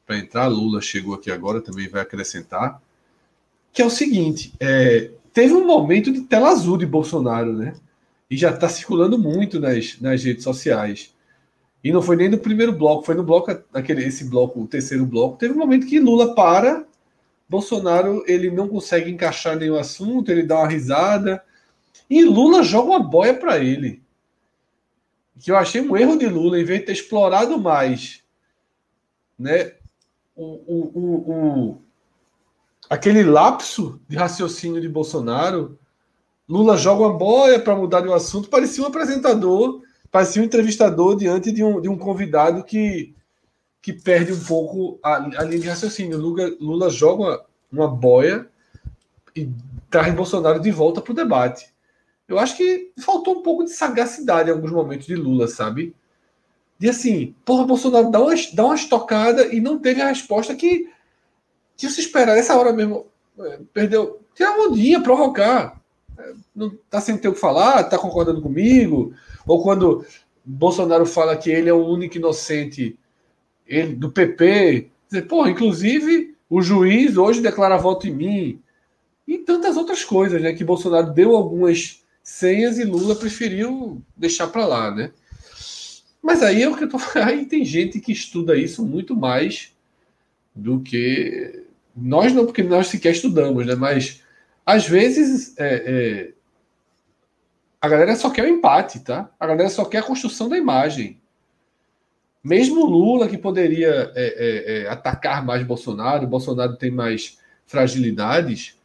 entrar. Lula chegou aqui agora, também vai acrescentar. Que é o seguinte: é, teve um momento de tela azul de Bolsonaro, né? E já está circulando muito nas, nas redes sociais. E não foi nem no primeiro bloco, foi no bloco, aquele, esse bloco, o terceiro bloco. Teve um momento que Lula para, Bolsonaro ele não consegue encaixar nenhum assunto, ele dá uma risada e Lula joga uma boia para ele. Que eu achei um erro de Lula, em vez de ter explorado mais né, o, o, o, o aquele lapso de raciocínio de Bolsonaro. Lula joga uma boia para mudar de um assunto, parecia um apresentador, parecia um entrevistador diante de um, de um convidado que, que perde um pouco a, a linha de raciocínio. Lula, Lula joga uma, uma boia e traz Bolsonaro de volta para o debate. Eu acho que faltou um pouco de sagacidade em alguns momentos de Lula, sabe? De assim, porra, Bolsonaro dá uma, dá uma estocada e não teve a resposta que, que se esperar nessa hora mesmo. É, perdeu. Tirar um dia, provocar. É, não tá sem ter o que falar, tá concordando comigo. Ou quando Bolsonaro fala que ele é o único inocente ele, do PP, dizer, porra, inclusive o juiz hoje declara voto em mim. E tantas outras coisas, né? Que Bolsonaro deu algumas senhas e Lula preferiu deixar para lá, né? Mas aí é o que eu tô aí tem gente que estuda isso muito mais do que nós não, porque nós sequer estudamos, né? Mas às vezes é, é... a galera só quer o empate, tá? A galera só quer a construção da imagem. Mesmo Lula, que poderia é, é, é atacar mais Bolsonaro, Bolsonaro tem mais fragilidades,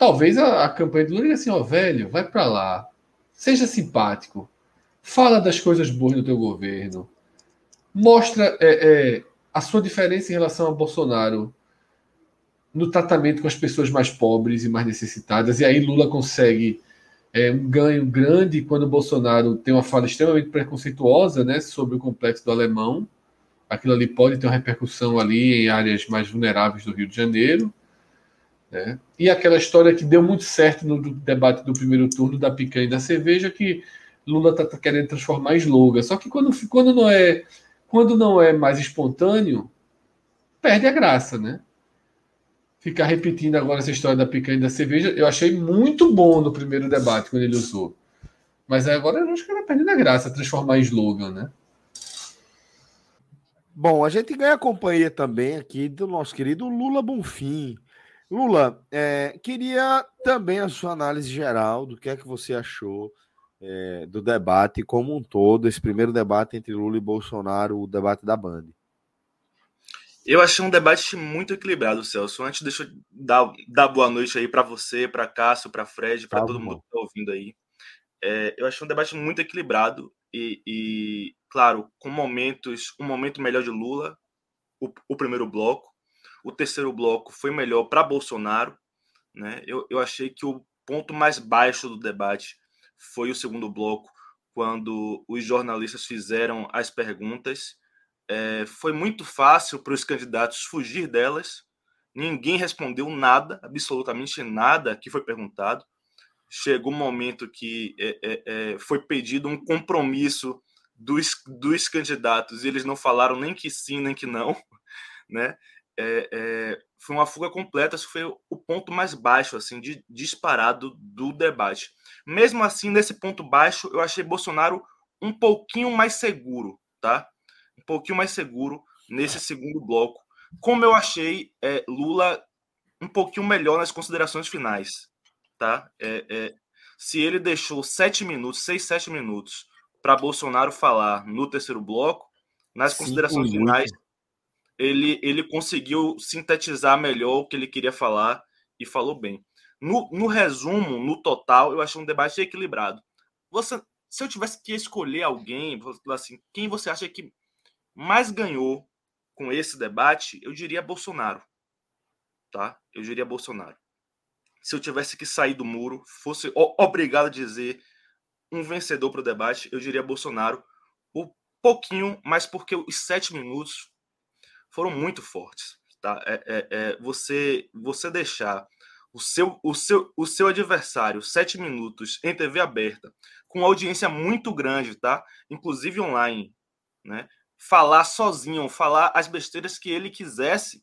Talvez a, a campanha do Lula diga assim, ó, velho, vai para lá, seja simpático, fala das coisas boas do teu governo, mostra é, a sua diferença em relação a Bolsonaro no tratamento com as pessoas mais pobres e mais necessitadas, e aí Lula consegue é, um ganho grande quando Bolsonaro tem uma fala extremamente preconceituosa né, sobre o complexo do alemão. Aquilo ali pode ter uma repercussão ali em áreas mais vulneráveis do Rio de Janeiro. Né? E aquela história que deu muito certo no debate do primeiro turno da picanha e da cerveja, que Lula está tá querendo transformar em slogan. Só que quando, quando não é quando não é mais espontâneo, perde a graça, né? Ficar repetindo agora essa história da picanha e da cerveja, eu achei muito bom no primeiro debate, quando ele usou. Mas agora eu acho que ela perdendo a graça transformar em slogan, né? Bom, a gente ganha a companhia também aqui do nosso querido Lula Bonfim. Lula, é, queria também a sua análise geral do que é que você achou é, do debate como um todo, esse primeiro debate entre Lula e Bolsonaro, o debate da Band. Eu achei um debate muito equilibrado, Celso. Antes, deixa eu dar, dar boa noite aí para você, para Cássio, para Fred, para todo mundo que está ouvindo aí. É, eu achei um debate muito equilibrado e, e, claro, com momentos, um momento melhor de Lula, o, o primeiro bloco, o terceiro bloco foi melhor para Bolsonaro, né? Eu, eu achei que o ponto mais baixo do debate foi o segundo bloco, quando os jornalistas fizeram as perguntas. É, foi muito fácil para os candidatos fugir delas. Ninguém respondeu nada, absolutamente nada que foi perguntado chegou um momento que é, é, é, foi pedido um compromisso dos, dos candidatos e eles não falaram nem que sim, nem que não, né? É, é, foi uma fuga completa, isso foi o ponto mais baixo, assim, de disparado do debate. Mesmo assim, nesse ponto baixo, eu achei Bolsonaro um pouquinho mais seguro, tá? Um pouquinho mais seguro nesse segundo bloco. Como eu achei é, Lula um pouquinho melhor nas considerações finais tá? É, é, se ele deixou sete minutos, seis, sete minutos para Bolsonaro falar no terceiro bloco, nas Sim, considerações finais, ele, ele conseguiu sintetizar melhor o que ele queria falar e falou bem. No, no resumo, no total, eu achei um debate equilibrado. Você, se eu tivesse que escolher alguém, assim, quem você acha que mais ganhou com esse debate, eu diria Bolsonaro. Tá? Eu diria Bolsonaro se eu tivesse que sair do muro, fosse obrigado a dizer um vencedor para o debate, eu diria Bolsonaro. Um pouquinho, mas porque os sete minutos foram muito fortes. Tá? É, é, é, você, você deixar o seu, o, seu, o seu adversário sete minutos em TV aberta, com audiência muito grande, tá? inclusive online, né? Falar sozinho, falar as besteiras que ele quisesse,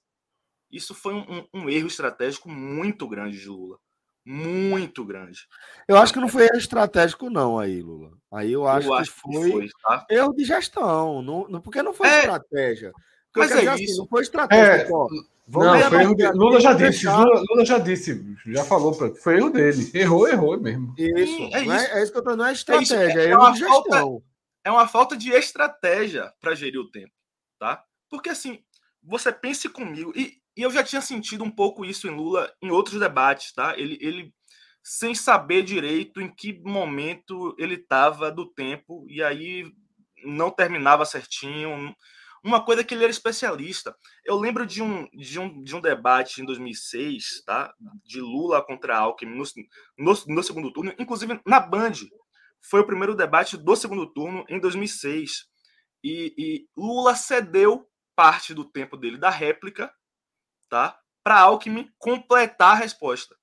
isso foi um, um, erro estratégico muito grande de Lula. Muito grande. Eu acho que não foi erro estratégico, não, aí, Lula. Aí eu acho, eu acho que, foi que foi, tá? erro de gestão. Não, não, porque não foi é, estratégia. Porque mas é assim, isso. não foi estratégia. É, não, foi erro de... Lula já disse, Lula, Lula, já disse, já falou, pra... foi erro dele. Errou, errou mesmo. Isso, é, isso. É, é, isso que eu tô não é estratégia, é, é erro de gestão. Falta, é uma falta de estratégia para gerir o tempo, tá? Porque assim, você pense comigo, e e eu já tinha sentido um pouco isso em Lula em outros debates, tá? Ele, ele sem saber direito em que momento ele estava do tempo, e aí não terminava certinho. Uma coisa que ele era especialista. Eu lembro de um, de um, de um debate em 2006, tá? De Lula contra Alckmin no, no, no segundo turno, inclusive na Band. Foi o primeiro debate do segundo turno em 2006. E, e Lula cedeu parte do tempo dele da réplica tá? Para Alckmin completar a resposta.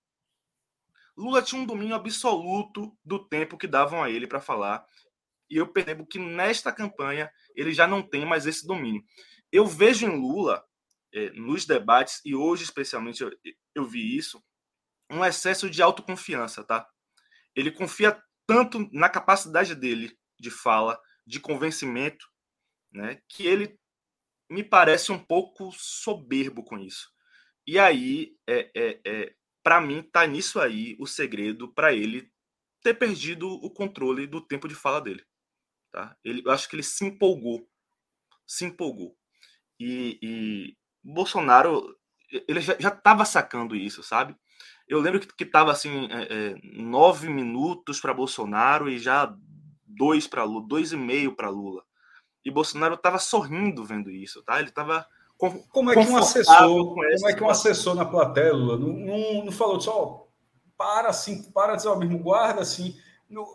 Lula tinha um domínio absoluto do tempo que davam a ele para falar. E eu percebo que nesta campanha ele já não tem mais esse domínio. Eu vejo em Lula, é, nos debates, e hoje especialmente eu, eu vi isso, um excesso de autoconfiança, tá? Ele confia tanto na capacidade dele de fala, de convencimento, né, que ele me parece um pouco soberbo com isso. E aí, é, é, é para mim, tá nisso aí o segredo para ele ter perdido o controle do tempo de fala dele. Tá? Ele, eu acho que ele se empolgou. Se empolgou. E, e Bolsonaro, ele já estava sacando isso, sabe? Eu lembro que, que tava assim, é, é, nove minutos para Bolsonaro e já dois para Lula, dois e meio para Lula. E Bolsonaro estava sorrindo vendo isso, tá? Ele estava como é que um assessor, como é que um assessor na plateia, Lula, não, não, não falou só para assim, para dizer, ó, mesmo guarda assim.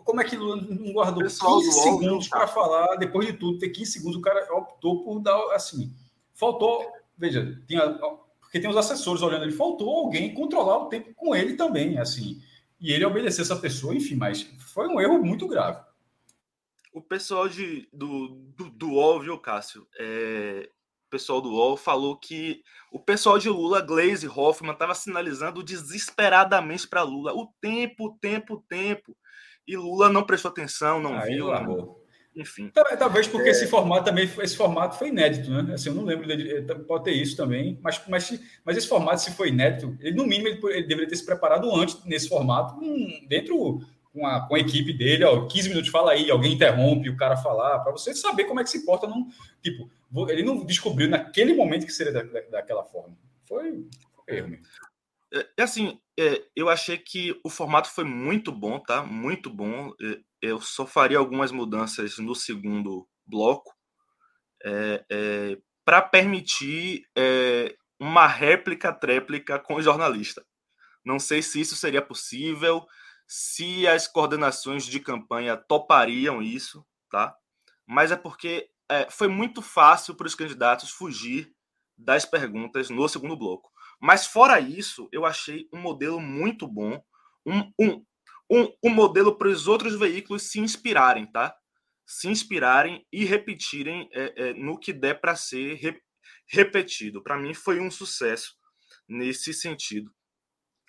Como é que Lula não guardou 15 segundos para falar, depois de tudo, ter 15 segundos, o cara optou por dar assim. Faltou, veja, tinha, porque tem os assessores olhando ele, faltou alguém controlar o tempo com ele também, assim. E ele obedecer essa pessoa, enfim, mas foi um erro muito grave. o pessoal de, do, do, do UOL, viu, Cássio? É, o pessoal do UOL falou que o pessoal de Lula, Glaze Hoffman, estava sinalizando desesperadamente para Lula o tempo, o tempo, o tempo. E Lula não prestou atenção, não Aí viu. Não, enfim. Talvez porque é... esse formato também esse formato foi inédito, né? Assim, eu não lembro de, pode ter isso também, mas, mas, mas esse formato, se foi inédito, ele, no mínimo ele, ele deveria ter se preparado antes nesse formato, um, dentro com a, com a equipe dele, ó, 15 minutos fala aí, alguém interrompe o cara falar, para você saber como é que se porta num. Tipo, ele não descobriu naquele momento que seria da, da, daquela forma. Foi, foi erro mesmo. É, é assim, é, eu achei que o formato foi muito bom, tá? Muito bom. É, eu só faria algumas mudanças no segundo bloco é, é, para permitir é, uma réplica tréplica com o jornalista. Não sei se isso seria possível, se as coordenações de campanha topariam isso, tá? Mas é porque foi muito fácil para os candidatos fugir das perguntas no segundo bloco. Mas fora isso, eu achei um modelo muito bom, um, um, um, um modelo para os outros veículos se inspirarem, tá? Se inspirarem e repetirem é, é, no que der para ser re, repetido. Para mim foi um sucesso nesse sentido.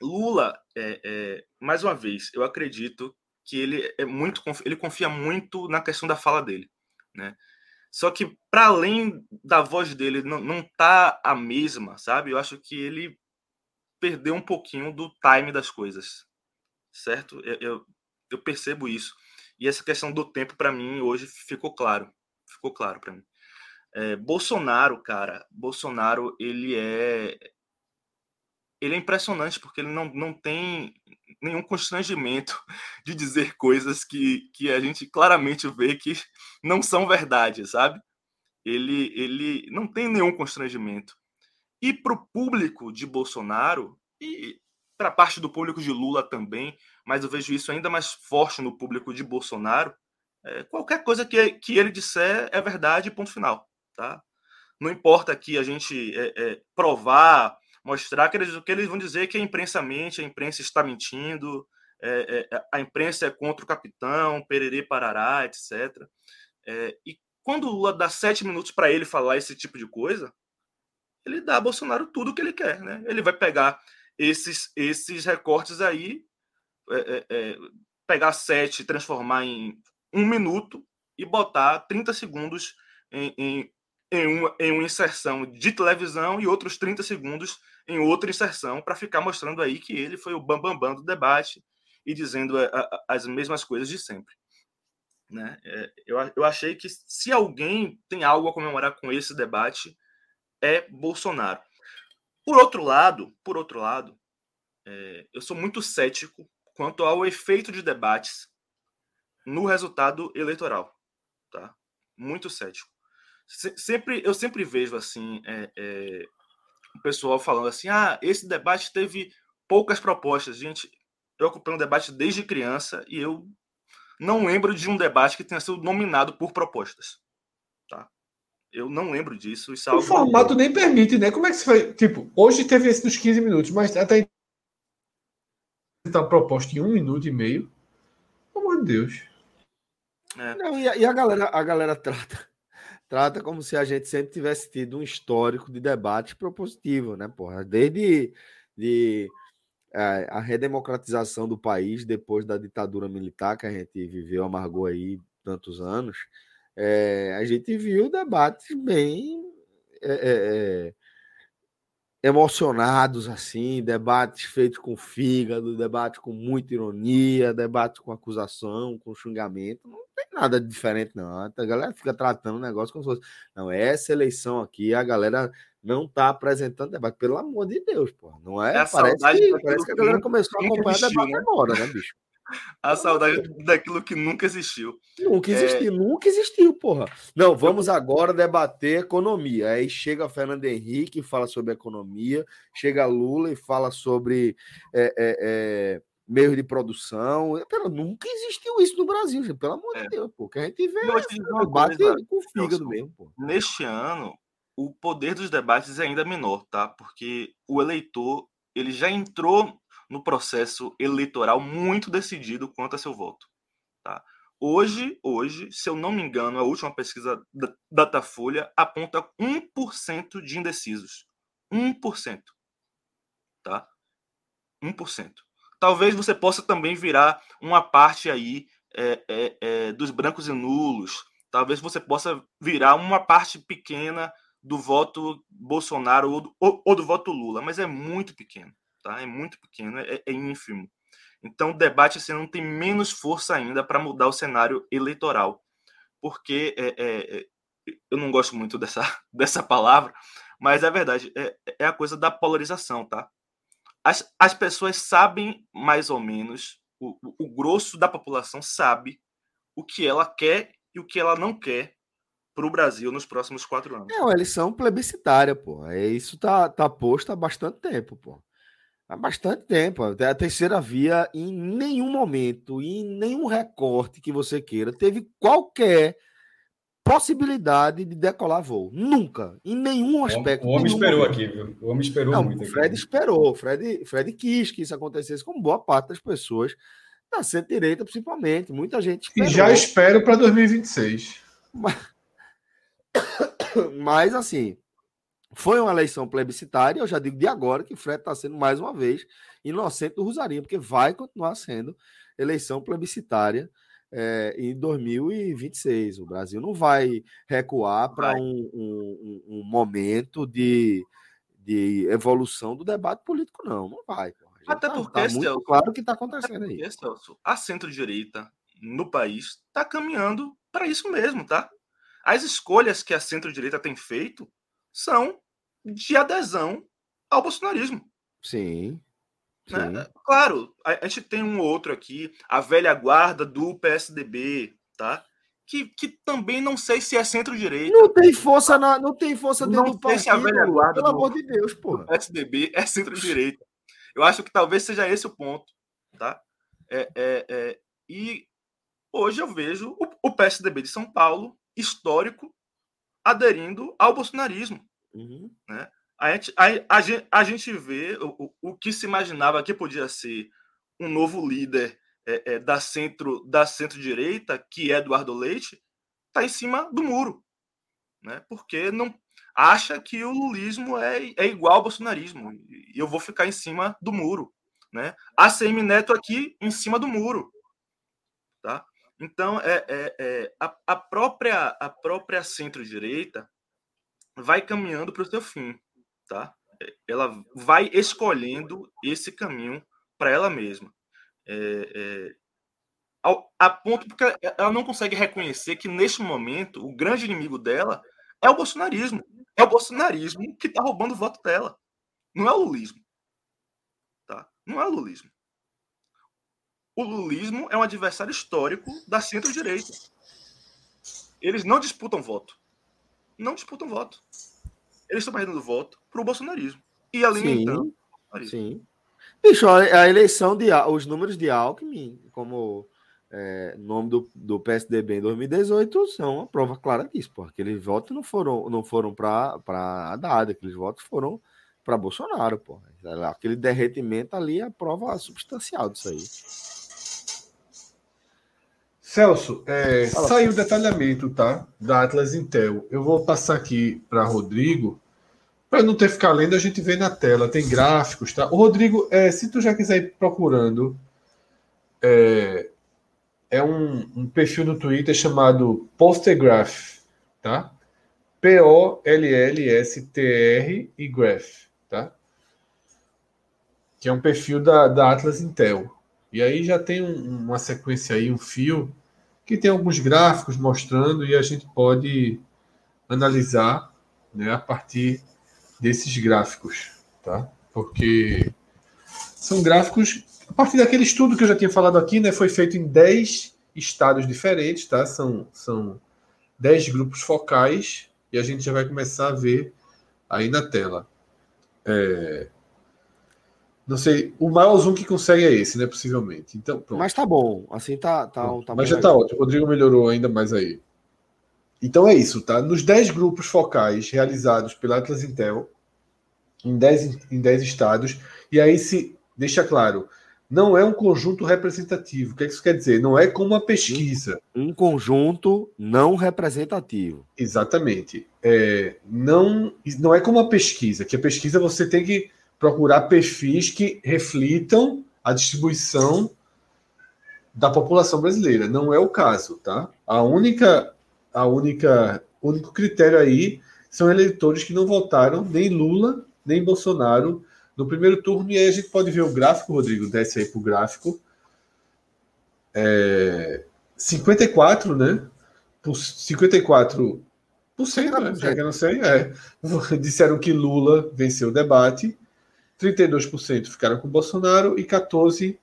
Lula, é, é, mais uma vez, eu acredito que ele é muito, ele confia muito na questão da fala dele, né? Só que, para além da voz dele não, não tá a mesma, sabe? Eu acho que ele perdeu um pouquinho do time das coisas, certo? Eu, eu, eu percebo isso. E essa questão do tempo, para mim, hoje ficou claro. Ficou claro para mim. É, Bolsonaro, cara, Bolsonaro, ele é. Ele é impressionante porque ele não, não tem nenhum constrangimento de dizer coisas que, que a gente claramente vê que não são verdade, sabe? Ele, ele não tem nenhum constrangimento. E para o público de Bolsonaro, e para parte do público de Lula também, mas eu vejo isso ainda mais forte no público de Bolsonaro, é, qualquer coisa que, que ele disser é verdade, ponto final. Tá? Não importa que a gente é, é, provar mostrar que eles, que eles vão dizer que a imprensa mente, a imprensa está mentindo, é, é, a imprensa é contra o capitão, pererê parará, etc. É, e quando o Lula dá sete minutos para ele falar esse tipo de coisa, ele dá a Bolsonaro tudo o que ele quer. Né? Ele vai pegar esses, esses recortes aí, é, é, é, pegar sete, transformar em um minuto e botar 30 segundos em, em, em, uma, em uma inserção de televisão e outros 30 segundos em outra inserção para ficar mostrando aí que ele foi o bambambam bam, bam do debate e dizendo a, a, as mesmas coisas de sempre. Né? É, eu, eu achei que se alguém tem algo a comemorar com esse debate é Bolsonaro. Por outro lado, por outro lado, é, eu sou muito cético quanto ao efeito de debates no resultado eleitoral, tá? Muito cético. Se, sempre eu sempre vejo assim é, é, o pessoal falando assim: ah, esse debate teve poucas propostas. Gente, eu acompanho um debate desde criança e eu não lembro de um debate que tenha sido nominado por propostas. Tá? Eu não lembro disso. Isso é o formato nem permite, né? Como é que se foi? Tipo, hoje teve esse dos 15 minutos, mas até está proposta em um minuto e meio. Pelo amor de Deus. É. Não, e a, e a, galera, a galera trata trata como se a gente sempre tivesse tido um histórico de debate propositivo, né, porra? Desde de, é, a redemocratização do país depois da ditadura militar que a gente viveu, amargou aí tantos anos, é, a gente viu debates bem é, emocionados, assim, debates feitos com fígado, debate com muita ironia, debate com acusação, com xingamento. Não tem nada diferente, não. A galera fica tratando o negócio como se fosse. Não, essa eleição aqui, a galera não está apresentando debate. Pelo amor de Deus, pô. Não é? é parece, que, parece que a galera começou a acompanhar o debate né? agora, né, bicho? A saudade daquilo que nunca existiu. Nunca existiu, é... nunca existiu, porra. Não, vamos agora debater economia. Aí chega Fernando Henrique e fala sobre economia, chega Lula e fala sobre é, é, é, meio de produção. Pera, nunca existiu isso no Brasil, gente. Pelo amor de é. Deus, pô. Que a gente vê é debate com o fígado mesmo, pô. Neste ano, o poder dos debates é ainda menor, tá? Porque o eleitor ele já entrou no processo eleitoral muito decidido quanto a seu voto. Tá? hoje, hoje, se eu não me engano, a última pesquisa da Datafolha aponta 1% de indecisos. 1%. Tá? 1%. Talvez você possa também virar uma parte aí é, é, é, dos brancos e nulos. Talvez você possa virar uma parte pequena do voto Bolsonaro ou do, ou, ou do voto Lula, mas é muito pequeno, tá? É muito pequeno, é, é ínfimo. Então o debate assim, não tem menos força ainda para mudar o cenário eleitoral, porque é, é, é eu não gosto muito dessa, dessa palavra, mas é verdade, é, é a coisa da polarização, tá? As, as pessoas sabem mais ou menos, o, o, grosso da população sabe o que ela quer e o que ela não quer para o Brasil nos próximos quatro anos. É uma eleição plebiscitária, pô. É, isso tá, tá posto há bastante tempo, pô. Há bastante tempo. A terceira via, em nenhum momento, em nenhum recorte que você queira, teve qualquer possibilidade de decolar voo. Nunca. Em nenhum aspecto. O homem esperou momento. aqui, viu? O homem esperou Não, muito. O Fred aqui. esperou. Fred, Fred quis que isso acontecesse com boa parte das pessoas da centro-direita, principalmente. Muita gente esperou. E já espero para 2026. Mas... Mas, assim, foi uma eleição plebiscitária. Eu já digo de agora que Fred está sendo, mais uma vez, inocente do Rosarinho, porque vai continuar sendo eleição plebiscitária é, em 2026. O Brasil não vai recuar para um, um, um, momento de, de evolução do debate político, não. Não vai. Até tá, porque, tá Celso, claro o que está acontecendo porque, aí. Celso, a centro-direita no país está caminhando para isso mesmo, tá? As escolhas que a centro-direita tem feito são de adesão ao bolsonarismo. Sim. Né? Claro, a, a, gente tem um outro aqui, a velha guarda do PSDB, tá? Que, que também não sei se é centro-direita. Não tem força na, não tem força dentro não do partido. Se a velha guarda pelo do, amor de Deus, porra. PSDB é centro-direita. Eu acho que talvez seja esse o ponto, tá? É, é, é, e hoje eu vejo o, o PSDB de São Paulo histórico aderindo ao bolsonarismo. Uhum. Né? A, gente, a, a, a gente vê o, o que se imaginava que podia ser um novo líder é, é, da centro da centro-direita, que é Eduardo Leite, está em cima do muro. Né? Porque não acha que o lulismo é, é igual ao bolsonarismo. E eu vou ficar em cima do muro. Né? ACM Neto aqui em cima do muro. Então, é, é, é a, a, própria, a própria centro-direita vai caminhando para o seu fim, tá? Ela vai escolhendo esse caminho para ela mesma. É, é, ao, a ponto porque ela não consegue reconhecer que, neste momento, o grande inimigo dela é o bolsonarismo. É o bolsonarismo que está roubando o voto dela. Não é o lulismo. Tá? Não é o lulismo o lulismo é um adversário histórico da centro-direita. Eles não disputam voto. Não disputam voto. Eles estão perdendo voto para o bolsonarismo. E alimentando sim, sim. Bicho, a eleição de os números de Alckmin, como é, nome do, do PSDB em 2018, são uma prova clara disso, porque aqueles votos não foram, não foram para Haddad, aqueles votos foram para Bolsonaro, pô. Aquele derretimento ali é a prova substancial disso aí. Celso, é, saiu o detalhamento tá, da Atlas Intel. Eu vou passar aqui para Rodrigo. Para não ter que ficar lendo, a gente vê na tela. Tem gráficos, tá? O Rodrigo, é, se tu já quiser ir procurando, é, é um, um, perfil no Twitter chamado Postergraph, tá? P-O-L-L-S-T-R e Graph, tá? Que é um perfil da, da Atlas Intel. E aí já tem um, uma sequência aí, um fio que tem alguns gráficos mostrando e a gente pode analisar né, a partir desses gráficos, tá? Porque são gráficos a partir daquele estudo que eu já tinha falado aqui, né? Foi feito em 10 estados diferentes, tá? São, são 10 grupos focais e a gente já vai começar a ver aí na tela. É, não sei, o maior zoom que consegue é esse, né? Possivelmente. Então, pronto. Mas tá bom. Assim tá. tá, tá Mas já tá ótimo. O Rodrigo melhorou ainda mais aí. Então é isso, tá? Nos 10 grupos focais realizados pela Atlas Intel, em 10, em 10 estados, e aí se deixa claro, não é um conjunto representativo. O que, é que isso quer dizer? Não é como uma pesquisa. Um conjunto não representativo. Exatamente. É, não, não é como uma pesquisa, que a pesquisa você tem que procurar perfis que reflitam a distribuição da população brasileira. Não é o caso, tá? A única, a única, único critério aí são eleitores que não votaram nem Lula nem Bolsonaro no primeiro turno. E aí a gente pode ver o gráfico, Rodrigo, desce aí para o gráfico. É, 54, né? Por 54 por cento, né? Já que eu não sei, é. Disseram que Lula venceu o debate, 32% ficaram com Bolsonaro e 14%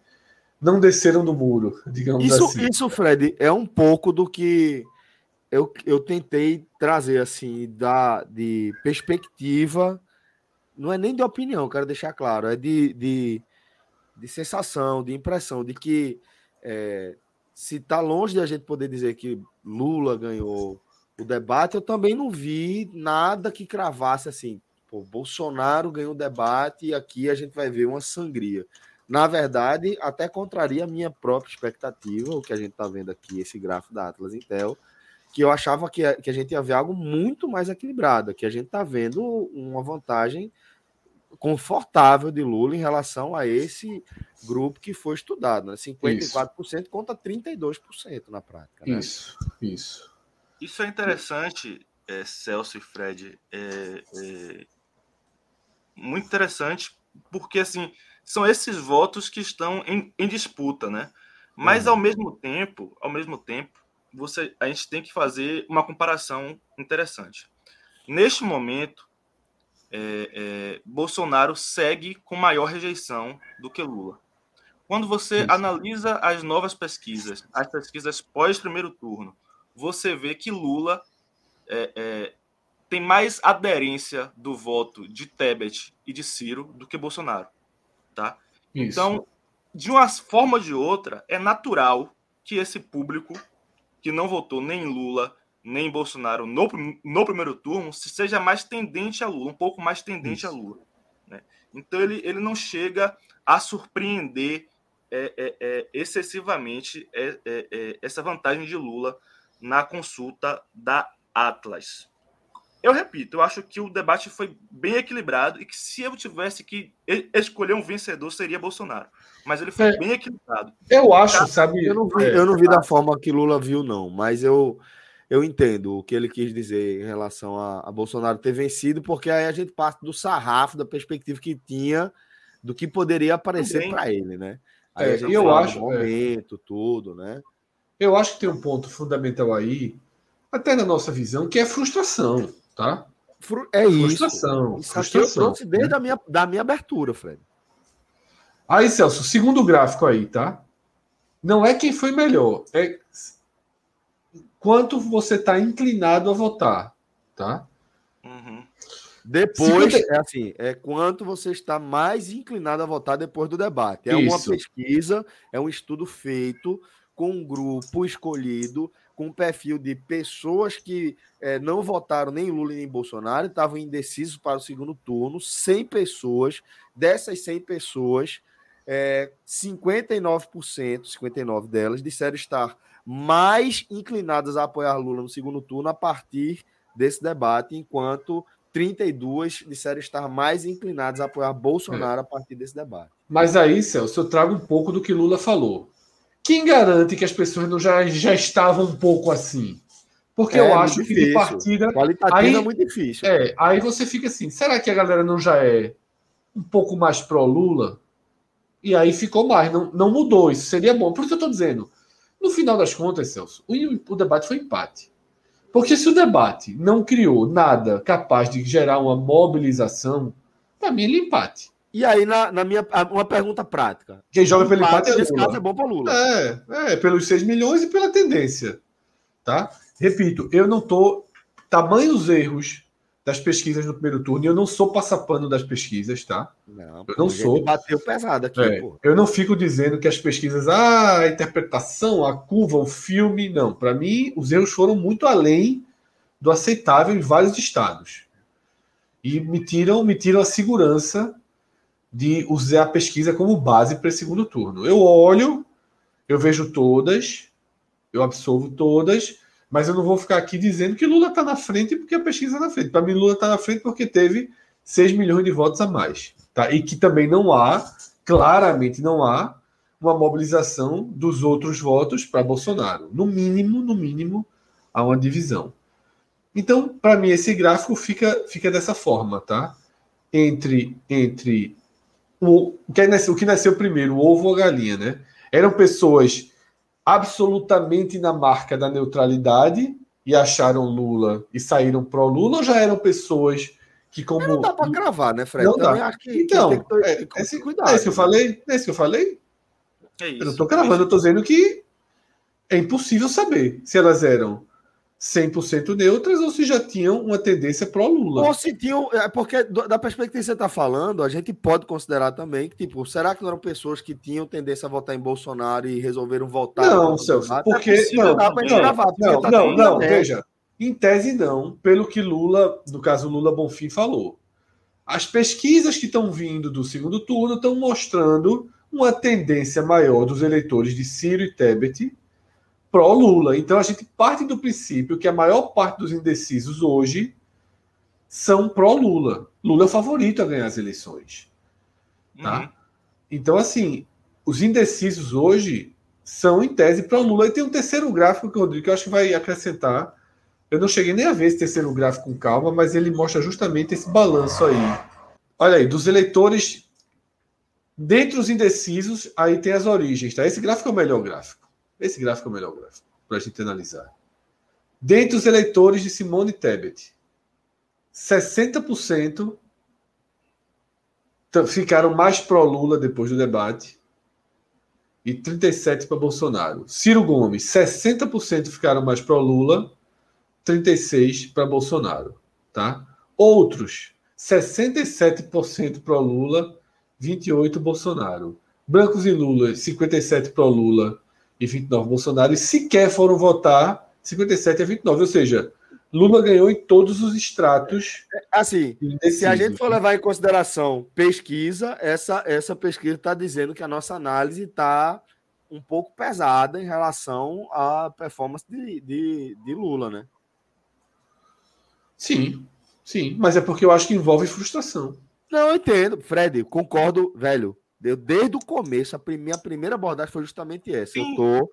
não desceram do muro, digamos isso, assim. Isso, Fred, é um pouco do que eu, eu tentei trazer assim da de perspectiva, não é nem de opinião, quero deixar claro, é de, de, de sensação, de impressão, de que é, se está longe de a gente poder dizer que Lula ganhou o debate, eu também não vi nada que cravasse assim. Pô, Bolsonaro ganhou o debate e aqui a gente vai ver uma sangria. Na verdade, até contraria a minha própria expectativa, o que a gente está vendo aqui, esse gráfico da Atlas Intel, que eu achava que a, que a gente ia ver algo muito mais equilibrado, que a gente está vendo uma vantagem confortável de Lula em relação a esse grupo que foi estudado, né? 54% isso. contra 32% na prática. Né? Isso, isso. Isso é interessante, é, Celso e Fred. É, é, muito interessante, porque assim são esses votos que estão em, em disputa, né? Mas uhum. ao mesmo tempo, ao mesmo tempo, você, a gente tem que fazer uma comparação interessante. Neste momento, é, é, Bolsonaro segue com maior rejeição do que Lula. Quando você Isso. analisa as novas pesquisas, as pesquisas pós primeiro turno, você vê que Lula é, é, tem mais aderência do voto de Tebet e de Ciro do que Bolsonaro tá? Isso. Então, de uma forma ou de outra, é natural que esse público que não votou nem em Lula nem em Bolsonaro no, no primeiro turno seja mais tendente a Lula, um pouco mais tendente Isso. a Lula. Né? Então ele, ele não chega a surpreender é, é, é, excessivamente é, é, é, essa vantagem de Lula na consulta da Atlas. Eu repito, eu acho que o debate foi bem equilibrado e que se eu tivesse que escolher um vencedor seria Bolsonaro. Mas ele foi é, bem equilibrado. Eu acho, sabe? Eu não vi, é, eu não vi da forma que Lula viu, não, mas eu, eu entendo o que ele quis dizer em relação a, a Bolsonaro ter vencido, porque aí a gente parte do sarrafo, da perspectiva que tinha do que poderia aparecer para ele, né? Aí é, a gente eu acho, momento, é. tudo, né? Eu acho que tem um ponto fundamental aí, até na nossa visão, que é frustração tá? É frustração, isso. Frustração. Isso eu trouxe desde a minha, da minha abertura, Fred. Aí, Celso, segundo gráfico aí, tá? Não é quem foi melhor, é quanto você está inclinado a votar, tá? Uhum. Depois, é assim, é quanto você está mais inclinado a votar depois do debate. É Isso. uma pesquisa, é um estudo feito com um grupo escolhido com um perfil de pessoas que é, não votaram nem Lula nem Bolsonaro, estavam indecisos para o segundo turno, 100 pessoas, dessas 100 pessoas, é, 59%, 59 delas disseram estar mais inclinadas a apoiar Lula no segundo turno a partir desse debate, enquanto 32 disseram estar mais inclinadas a apoiar Bolsonaro é. a partir desse debate. Mas aí, Celso, eu trago um pouco do que Lula falou. Quem garante que as pessoas não já, já estavam um pouco assim? Porque é, eu acho que de partida. aí, é muito difícil. É, aí você fica assim: será que a galera não já é um pouco mais pró-Lula? E aí ficou mais, não, não mudou. Isso seria bom. Por isso eu estou dizendo. No final das contas, Celso, o, o debate foi empate. Porque se o debate não criou nada capaz de gerar uma mobilização, para mim ele é empate. E aí, na, na minha, uma pergunta prática. Quem joga pelo empate, nesse caso é bom para Lula. É, é, pelos 6 milhões e pela tendência. Tá? Repito, eu não tô tamanhos erros das pesquisas no primeiro turno, eu não sou passapano das pesquisas, tá? Não, eu não sou. Bateu pesado aqui, é, Eu não fico dizendo que as pesquisas, ah, a interpretação, a curva, o filme, não. Para mim, os erros foram muito além do aceitável em vários estados. E me tiram, me tiram a segurança de usar a pesquisa como base para esse segundo turno. Eu olho, eu vejo todas, eu absolvo todas, mas eu não vou ficar aqui dizendo que Lula está na frente porque a pesquisa está na frente. Para mim, Lula está na frente porque teve 6 milhões de votos a mais. Tá? E que também não há, claramente não há, uma mobilização dos outros votos para Bolsonaro. No mínimo, no mínimo, há uma divisão. Então, para mim, esse gráfico fica, fica dessa forma, tá? Entre, entre o, o, que nasceu, o que nasceu primeiro, o ovo ou a galinha, né? Eram pessoas absolutamente na marca da neutralidade e acharam Lula e saíram pró-Lula, ou já eram pessoas que como... Não dá para cravar, né, Fred? Não dá. Que, então, que ter, é, é, esse, cuidado, é isso que eu falei? É isso que eu falei? É isso, eu não estou cravando, é eu estou dizendo que é impossível saber se elas eram 100% neutras ou se já tinham uma tendência pró-Lula. Ou se tinham. É porque, da perspectiva que você está falando, a gente pode considerar também que, tipo, será que não eram pessoas que tinham tendência a votar em Bolsonaro e resolveram votar? Não, Celso, porque. É não, não, gravar, porque não, tá não, não veja. Em tese, não, pelo que Lula, no caso Lula Bonfim, falou. As pesquisas que estão vindo do segundo turno estão mostrando uma tendência maior dos eleitores de Ciro e Tebet pró-Lula. Então a gente parte do princípio que a maior parte dos indecisos hoje são pró-Lula. Lula é o favorito a ganhar as eleições. Tá? Uhum. Então, assim, os indecisos hoje são, em tese, pró-Lula. E tem um terceiro gráfico que o Rodrigo que eu acho que vai acrescentar. Eu não cheguei nem a ver esse terceiro gráfico com calma, mas ele mostra justamente esse balanço aí. Olha aí, dos eleitores. Dentre os indecisos, aí tem as origens, tá? Esse gráfico é o melhor gráfico. Esse gráfico é o melhor gráfico para a gente analisar. Dentre os eleitores de Simone Tebet, 60% ficaram mais pró-Lula depois do debate e 37% para Bolsonaro. Ciro Gomes, 60% ficaram mais pró-Lula, 36% para Bolsonaro. Tá? Outros, 67% pró-Lula, 28% Bolsonaro. Brancos e Lula, 57% pró-Lula, e 29 Bolsonaro, e sequer foram votar 57 a 29. Ou seja, Lula ganhou em todos os estratos. Assim, se a gente for levar em consideração pesquisa, essa, essa pesquisa está dizendo que a nossa análise está um pouco pesada em relação à performance de, de, de Lula, né? Sim, sim, mas é porque eu acho que envolve frustração. Não, eu entendo, Fred, concordo, velho. Eu, desde o começo, a minha primeira abordagem foi justamente essa. Sim. Eu estou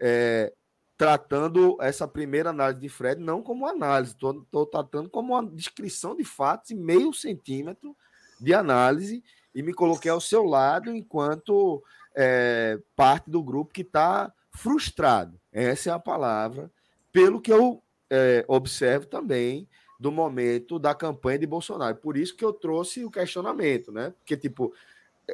é, tratando essa primeira análise de Fred não como análise, estou tratando como uma descrição de fatos e meio centímetro de análise e me coloquei ao seu lado enquanto é, parte do grupo que está frustrado. Essa é a palavra, pelo que eu é, observo também do momento da campanha de Bolsonaro. Por isso que eu trouxe o questionamento, né? Porque, tipo,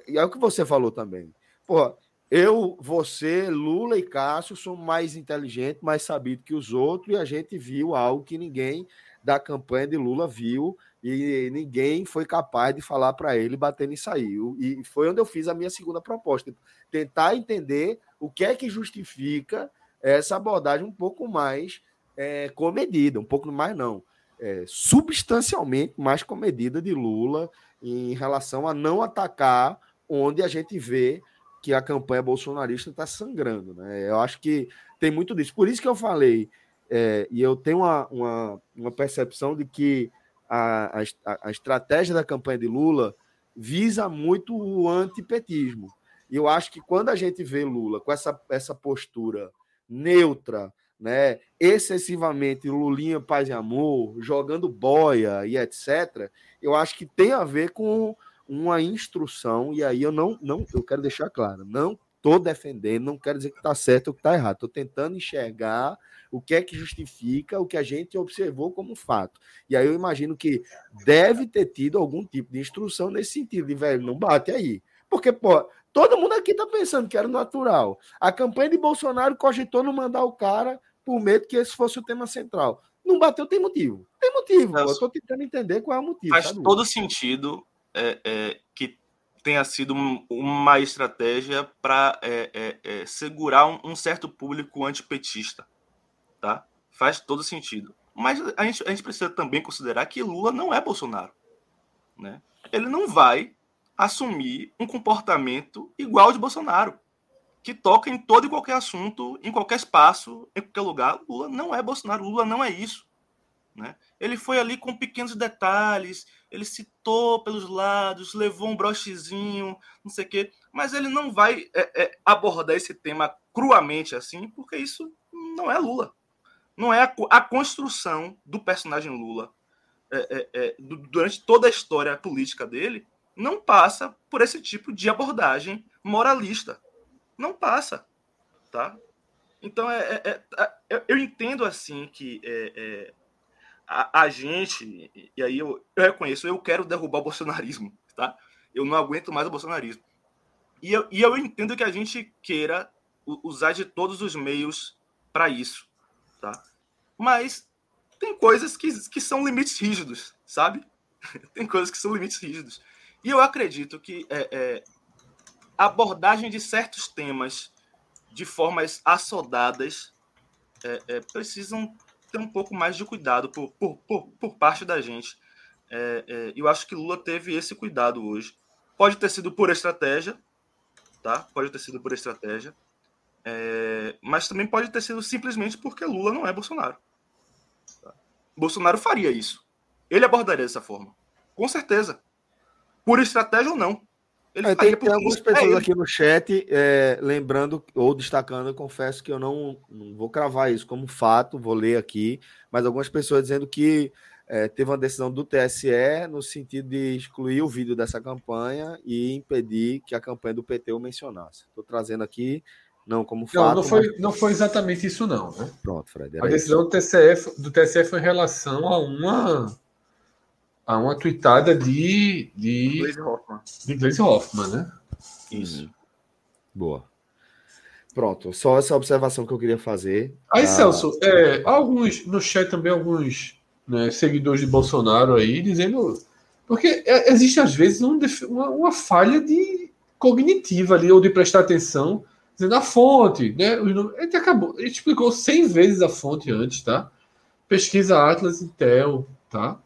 é o que você falou também. Pô, eu, você, Lula e Cássio são mais inteligentes, mais sabidos que os outros, e a gente viu algo que ninguém da campanha de Lula viu e ninguém foi capaz de falar para ele bater nisso aí. E foi onde eu fiz a minha segunda proposta, tentar entender o que é que justifica essa abordagem um pouco mais é, comedida, um pouco mais não, é, substancialmente mais comedida de Lula em relação a não atacar onde a gente vê que a campanha bolsonarista está sangrando. Né? Eu acho que tem muito disso. Por isso que eu falei, é, e eu tenho uma, uma, uma, percepção de que a, a, a estratégia da campanha de Lula visa muito o antipetismo. E eu acho que quando a gente vê Lula com essa, essa postura neutra, né, excessivamente Lulinha paz e amor, jogando boia e etc, eu acho que tem a ver com uma instrução, e aí eu não, não eu quero deixar claro, não estou defendendo, não quero dizer que está certo ou que está errado, estou tentando enxergar o que é que justifica o que a gente observou como fato. E aí eu imagino que deve ter tido algum tipo de instrução nesse sentido, de velho, não bate aí. Porque, pô, todo mundo aqui está pensando que era natural. A campanha de Bolsonaro cogitou não mandar o cara por medo que esse fosse o tema central. Não bateu, tem motivo. Tem motivo. eu estou tentando entender qual é o motivo. Faz todo sentido é, é, que tenha sido uma estratégia para é, é, é, segurar um, um, certo público antipetista. Tá? Faz todo sentido. Mas a gente, a gente precisa também considerar que Lula não é Bolsonaro. Né? Ele não vai assumir um comportamento igual de Bolsonaro, que toca em todo e qualquer assunto, em qualquer espaço, em qualquer lugar. Lula não é Bolsonaro, Lula não é isso. Né? Ele foi ali com pequenos detalhes, ele citou pelos lados, levou um brochezinho, não sei o quê, mas ele não vai é, é, abordar esse tema cruamente assim, porque isso não é Lula. Não é a, a construção do personagem Lula é, é, é durante toda a história política dele não passa por esse tipo de abordagem moralista. Não passa, tá? Então, é, é, é eu entendo assim que é, a, a, gente, e aí eu, eu, reconheço, eu quero derrubar o bolsonarismo, tá? Eu não aguento mais o bolsonarismo. E eu, e eu entendo que a gente queira usar de todos os meios para isso, tá? Mas tem coisas que, que são limites rígidos, sabe? tem coisas que são limites rígidos. E eu acredito que é, é, abordagem de certos temas de formas assodadas é, é, precisam ter um pouco mais de cuidado por, por, por, por parte da gente. É, é, eu acho que Lula teve esse cuidado hoje. Pode ter sido por estratégia, tá? Pode ter sido por estratégia. mas também pode ter sido simplesmente porque Lula não é Bolsonaro. Bolsonaro faria isso. Ele abordaria dessa forma. Com certeza. Por estratégia ou não. Ele é, tem, tem algumas pessoas é aqui no chat é, lembrando ou destacando, confesso que eu não, não, vou cravar isso como fato, vou ler aqui, mas algumas pessoas dizendo que é, teve uma decisão do TSE no sentido de excluir o vídeo dessa campanha e impedir que a campanha do PT o mencionasse. Estou trazendo aqui não, como fato. Não, não foi, mas... não foi exatamente isso, não. Né? Pronto, Fred. A decisão do TSE, do TSE foi em relação a uma a uma tweetada de. De Glaze Hoffman. De Glaze Hoffman, né? Isso. Boa. Pronto, só essa observação que eu queria fazer. Aí, ah, Celso, é, alguns no chat também, alguns né, seguidores de Bolsonaro aí dizendo. Porque é, existe às vezes um, uma, uma falha de cognitiva ali, ou de prestar atenção dizendo a fonte, né? A gente acabou, a gente explicou 100 vezes a fonte antes, tá? Pesquisa Atlas Intel, tá?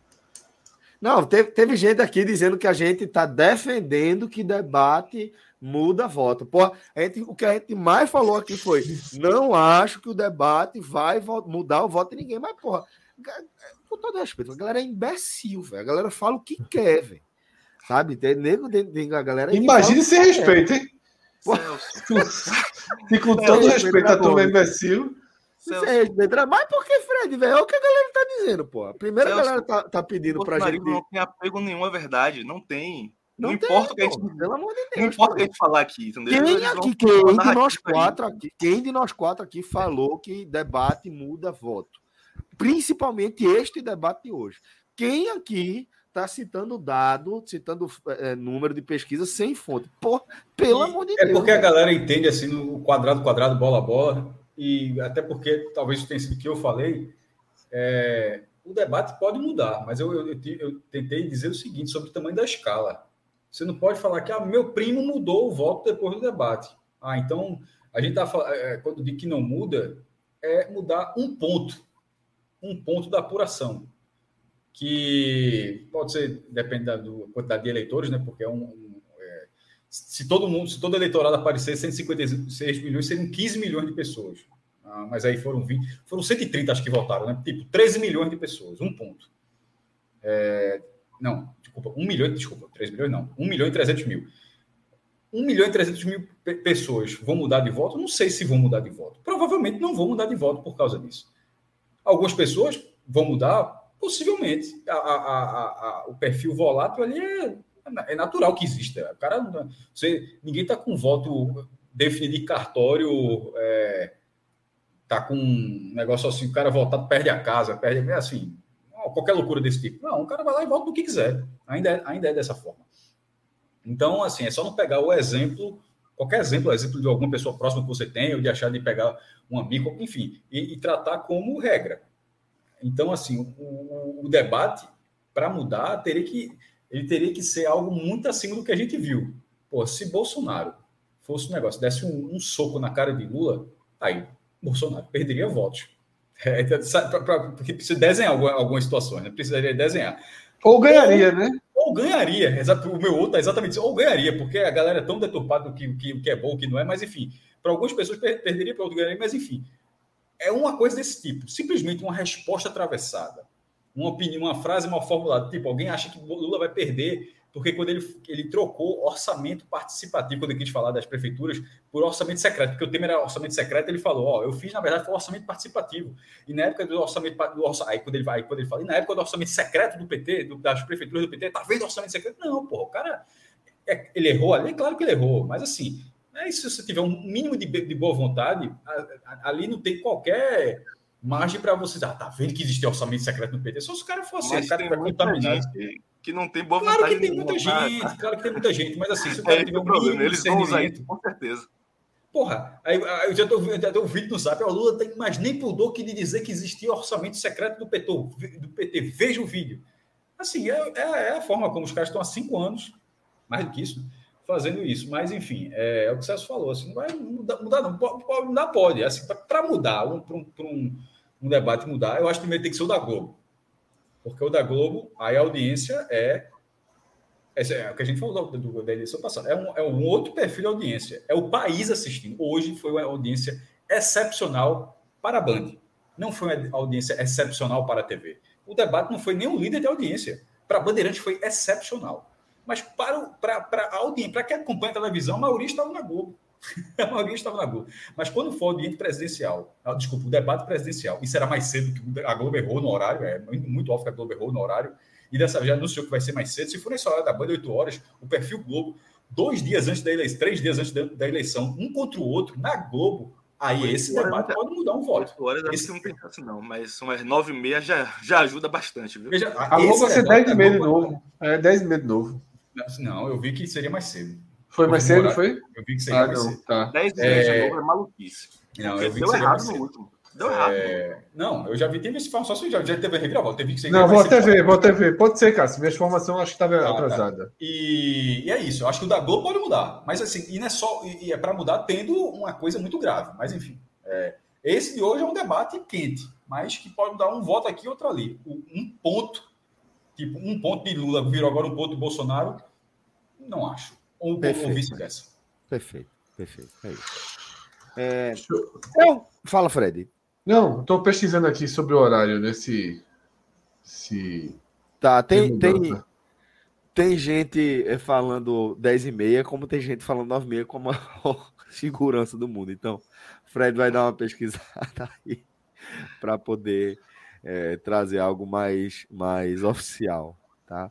Não, teve, teve gente aqui dizendo que a gente está defendendo que debate muda voto. Pô, a gente, o que a gente mais falou aqui foi: não acho que o debate vai mudar o voto de ninguém. Mas, porra, com todo respeito, a galera é imbecil, velho. A galera fala o que quer, velho. Sabe? Tem nego, a galera. Imagine sem respeito, hein? E com todo respeito a tua imbecil. Respeito. Mas por que, Fred, velho? É o que a galera tá dizendo, pô. Primeiro a galera tá, tá pedindo pra gente. Não tem apego nenhum à verdade. Não tem. Não, não tem, importa o que a gente. Pelo amor de Deus. Não importa o que a gente falar aqui, entendeu? Quem, aqui, quem de nós quatro aqui, quem de nós quatro aqui falou que debate muda voto? Principalmente este debate de hoje. Quem aqui está citando dado, citando é, número de pesquisa sem fonte. Pô, pelo e amor de é Deus. É porque a galera entende assim no quadrado, quadrado, bola, bola, e até porque talvez tenha sido o que eu falei, é, o debate pode mudar, mas eu, eu, eu, tentei dizer o seguinte sobre o tamanho da escala. Você não pode falar que ah, meu primo mudou o voto depois do debate. Ah, então a gente está é, quando diz que não muda, é mudar um ponto, um ponto da apuração que pode ser, depende da do, quantidade de eleitores, né? Porque é um. Se todo mundo, se todo eleitorado aparecer, 156 milhões, seriam 15 milhões de pessoas. Ah, mas aí foram 20, foram 130, acho que votaram, né? Tipo, 13 milhões de pessoas, um ponto. É, não, desculpa, 1 milhão, desculpa, 3 milhões não, 1 milhão e 300 mil. 1 milhão e 300 mil pessoas vão mudar de voto? Não sei se vão mudar de voto. Provavelmente não vão mudar de voto por causa disso. Algumas pessoas vão mudar Possivelmente. A, a, a, o perfil volátil ali é, é natural que exista. O cara, você, ninguém está com voto definido de cartório, é, tá com um negócio assim, o cara voltado perde a casa, perde assim, qualquer loucura desse tipo. Não, o cara vai lá e volta do que quiser. Ainda é, ainda é dessa forma. Então, assim, é só não pegar o exemplo, qualquer exemplo, exemplo de alguma pessoa próxima que você tem, ou de achar de pegar um amigo, enfim, e, e tratar como regra. Então, assim, o, o debate, para mudar, teria que, ele teria que ser algo muito acima do que a gente viu. Pô, se Bolsonaro fosse um negócio, desse um, um soco na cara de Lula, aí Bolsonaro perderia votos. É, então, pra, pra, porque precisa desenhar algumas, algumas situações, né? Precisaria desenhar. Ou ganharia, ou, né? ou ganharia, o meu outro é exatamente isso, ou ganharia, porque a galera é tão deturpada do que, o que, que é bom, o que não é, mas enfim, para algumas pessoas perderia, para outros ganharia, mas enfim, é uma coisa desse tipo, simplesmente uma resposta atravessada, uma opinião, uma frase mal formulada, tipo, alguém acha que Lula vai perder porque quando ele, ele trocou orçamento participativo, quando ele quis falar das prefeituras, por orçamento secreto, porque o tema era orçamento secreto, ele falou, ó, eu fiz, na verdade, foi orçamento participativo. E na época do orçamento, do orçamento aí quando ele vai, quando ele fala, e na época do orçamento secreto do PT, do, das prefeituras do PT, tá vendo orçamento secreto? Não, pô, o cara, é, ele errou ali, claro que ele errou, mas assim, é, se você tiver um mínimo de, de boa vontade, ali não tem qualquer margem para você dizer, ah, tá vendo que existe orçamento secreto no PT? Só se o cara for assim, o cara vai contaminar. Gente que não tem boa claro que tem muita gente, claro que tem muita gente, mas assim, se o cara é, tiver um problema, eles vão usar isso, com certeza. Porra, aí, eu já tô vendo um vídeo no Zap, o Lula tem mais nem pudor que de dizer que existia orçamento secreto do PT. Do PT. Veja o vídeo. Assim, é, é, é a forma como os caras estão há cinco anos, mais do que isso, fazendo isso. Mas, enfim, é, é o que o Celso falou. Assim, não vai mudar, mudar não. Pode, mudar, pode. Assim, para mudar, um, para um, um, um debate mudar, eu acho que primeiro tem que ser o da Globo. Porque o da Globo, aí a audiência é. É o que a gente falou do, da eleição passada. É um, é um outro perfil de audiência. É o país assistindo. Hoje foi uma audiência excepcional para a Band. Não foi uma audiência excepcional para a TV. O debate não foi nem um líder de audiência. Para a Bandeirante foi excepcional. Mas para, o, para, para a audiência, para quem acompanha a televisão, a maioria estava na Globo. A maioria estava na Globo. Mas quando for audiência presidencial, ah, desculpa, o debate presidencial, e será mais cedo que a Globo errou no horário, é muito óbvio que a Globo errou no horário, e dessa vez já anunciou que vai ser mais cedo. Se for nessa hora da banda, 8 horas, o perfil Globo, dois dias antes da eleição, três dias antes da eleição, um contra o outro, na Globo, aí esse debate pode mudar um voto. 8 horas esse... não tem chance, não, mas umas 9 e meia já, já ajuda bastante, viu? Veja, a Globo vai ser 10 e meia de novo. É 10 e meia de novo. Não, eu vi que seria mais cedo. Foi mais cedo, foi? Eu vi que seria ah, não, cedo. Tá. 10 vezes é... é maluquice. Não, eu vi que seria mais cedo. Último. Deu errado. É... Não, eu já vi, teve esse só se já, já teve a reviravolta. Teve que não, vou até ver, vou até ver. Pode ser, cara. Se minha informação acho que estava ah, atrasada. Tá. E, e, é isso. Eu acho que o da Globo pode mudar. Mas assim, e não é só. E é para mudar tendo uma coisa muito grave. Mas enfim. É, esse de hoje é um debate quente, mas que pode dar um voto aqui e outro ali. Um ponto, tipo, um ponto de Lula virou agora um ponto de Bolsonaro, não acho ou, ou vice-versa. Perfeito, perfeito. É isso. É... Então, fala, Fred. Não, estou pesquisando aqui sobre o horário nesse. Se... Tá, tem, tem, tem gente eh, falando 10 e meia, como tem gente falando 9 e meia, como a segurança do mundo. Então, Fred vai dar uma pesquisada aí para poder é, trazer algo mais, mais oficial, tá?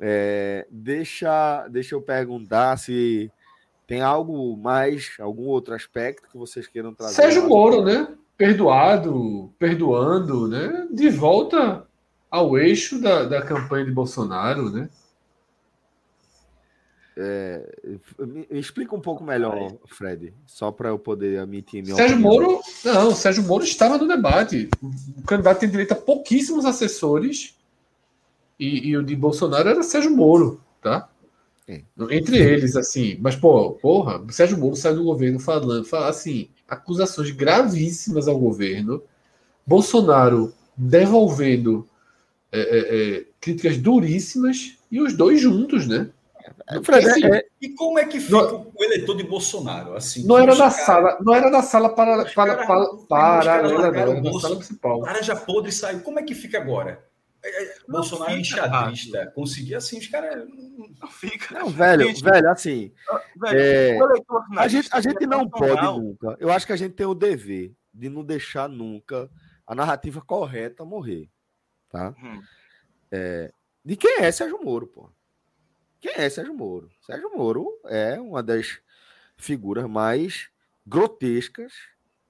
É, deixa, deixa eu perguntar se tem algo mais, algum outro aspecto que vocês queiram trazer. Sérgio Moro, né? Perdoado, perdoando, né? De volta ao eixo da, da campanha de Bolsonaro, né? É, me, explica um pouco melhor, Fred, só para eu poder emitir minha Sérgio opinião. Moro, não, Sérgio Moro estava no debate. O candidato tem direito a pouquíssimos assessores e, e o de Bolsonaro era Sérgio Moro, tá? É. Entre eles, assim, mas, pô, porra, Sérgio Moro sai do governo falando, fala assim, acusações gravíssimas ao governo, Bolsonaro devolvendo é, é, é críticas duríssimas e os dois juntos, né? Fred, assim, é, e como é que fica não, o eleitor de Bolsonaro? Assim, não era na sala, não era na sala para, para, para, para, para, para, na sala principal. O cara já podre saiu. Como é que fica agora? É, é, Bolsonaro é enxadrista. Conseguir assim, os caras. Não fica. Não, velho, gente, velho, assim. Velho, é, a gente, a gente não pode nunca. Eu acho que a gente tem o dever de não deixar nunca a narrativa correta morrer. Tá? Hum. É, de quem é Sérgio Moro, pô? Quem é Sérgio Moro? Sérgio Moro é uma das figuras mais grotescas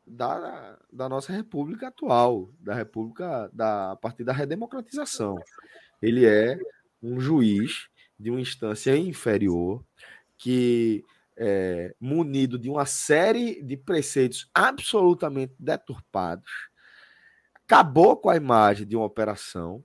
da, da nossa república atual, da república da a partir da redemocratização. Ele é um juiz de uma instância inferior que é, munido de uma série de preceitos absolutamente deturpados, acabou com a imagem de uma operação,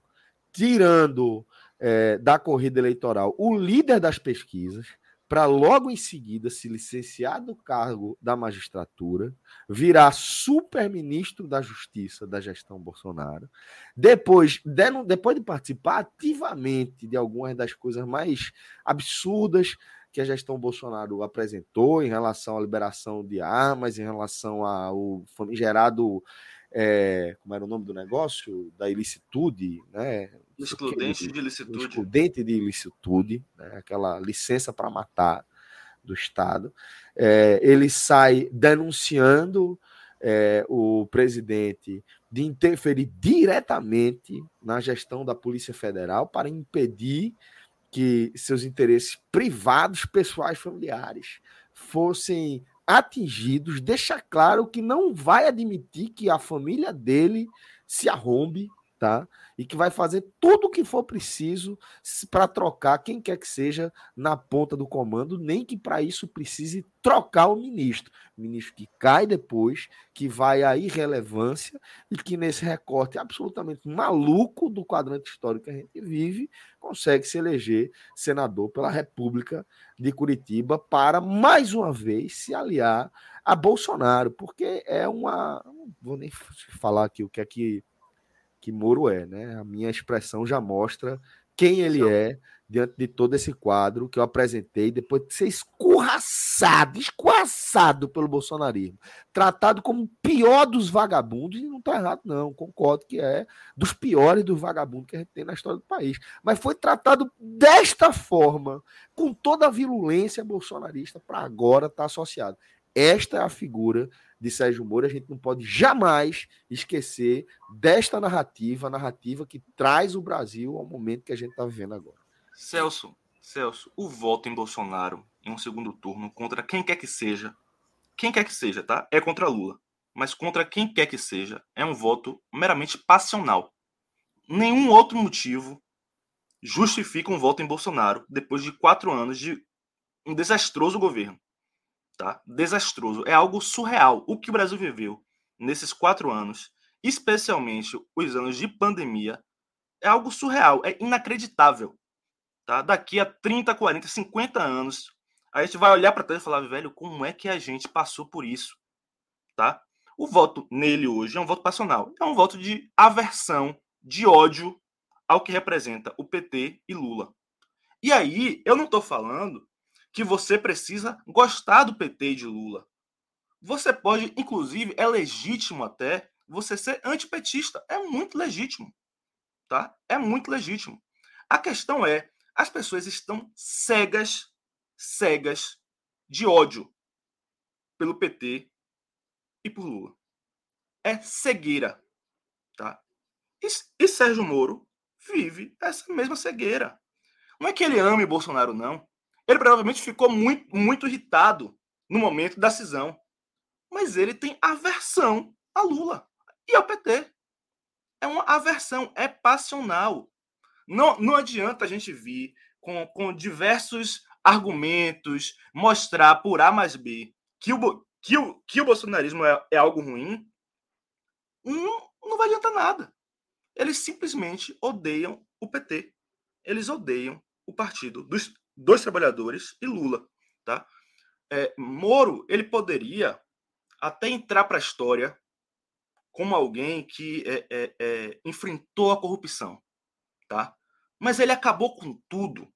tirando é, da corrida eleitoral o líder das pesquisas, para logo em seguida se licenciar do cargo da magistratura, virar super-ministro da Justiça da gestão Bolsonaro, depois, depois de participar ativamente de algumas das coisas mais absurdas que a gestão Bolsonaro apresentou em relação à liberação de armas, em relação ao famigerado é, como era o nome do negócio? Da ilicitude, né? Excludente de ilicitude. Excludente de ilicitude, né? aquela licença para matar do Estado. É, ele sai denunciando é, o presidente de interferir diretamente na gestão da Polícia Federal para impedir que seus interesses privados, pessoais, familiares fossem atingidos, deixa claro que não vai admitir que a família dele se arrombe, tá? E que vai fazer tudo o que for preciso para trocar quem quer que seja na ponta do comando, nem que para isso precise trocar o ministro. Ministro que cai depois, que vai à irrelevância e que nesse recorte absolutamente maluco do quadrante histórico que a gente vive, consegue se eleger senador pela República de Curitiba para mais uma vez se aliar a Bolsonaro, porque é uma, não vou nem falar aqui o que é que que Moro é, né? A minha expressão já mostra quem ele é diante de todo esse quadro que eu apresentei depois de ser escorraçado, escorraçado pelo bolsonarismo, tratado como o pior dos vagabundos, e não está errado não, concordo que é dos piores dos vagabundos que a gente tem na história do país, mas foi tratado desta forma, com toda a virulência bolsonarista para agora estar tá associado. Esta é a figura de Sérgio Moro, a gente não pode jamais esquecer desta narrativa, a narrativa que traz o Brasil ao momento que a gente está vivendo agora. Celso, Celso, o voto em Bolsonaro em um segundo turno contra quem quer que seja, quem quer que seja, tá? É contra Lula. Mas contra quem quer que seja, é um voto meramente passional. Nenhum outro motivo justifica um voto em Bolsonaro depois de quatro anos de um desastroso governo tá? Desastroso. É algo surreal. O que o Brasil viveu nesses quatro anos, especialmente os anos de pandemia, é algo surreal, é inacreditável. Tá? Daqui a 30, 40, 50 anos, a gente vai olhar para trás e falar, velho, como é que a gente passou por isso? Tá? O voto nele hoje é um voto passional, é um voto de aversão, de ódio ao que representa o PT e Lula. E aí, eu não estou falando que você precisa gostar do PT e de Lula. Você pode, inclusive, é legítimo até você ser antipetista. É muito legítimo. Tá? É muito legítimo. A questão é, as pessoas estão cegas, cegas de ódio pelo PT e por Lula. É cegueira. Tá? E, e Sérgio Moro vive essa mesma cegueira. Não é que ele ame Bolsonaro, não. Ele provavelmente ficou muito, muito irritado no momento da cisão. Mas ele tem aversão a Lula e ao PT. É uma aversão, é passional. Não, não adianta a gente vir com, com diversos argumentos, mostrar por A mais B que o, que o, que o bolsonarismo é, é algo ruim. Não, não vai adiantar nada. Eles simplesmente odeiam o PT. Eles odeiam o partido dos, dos trabalhadores e Lula, tá? É, Moro ele poderia até entrar para a história como alguém que é, é, é, enfrentou a corrupção, tá? Mas ele acabou com tudo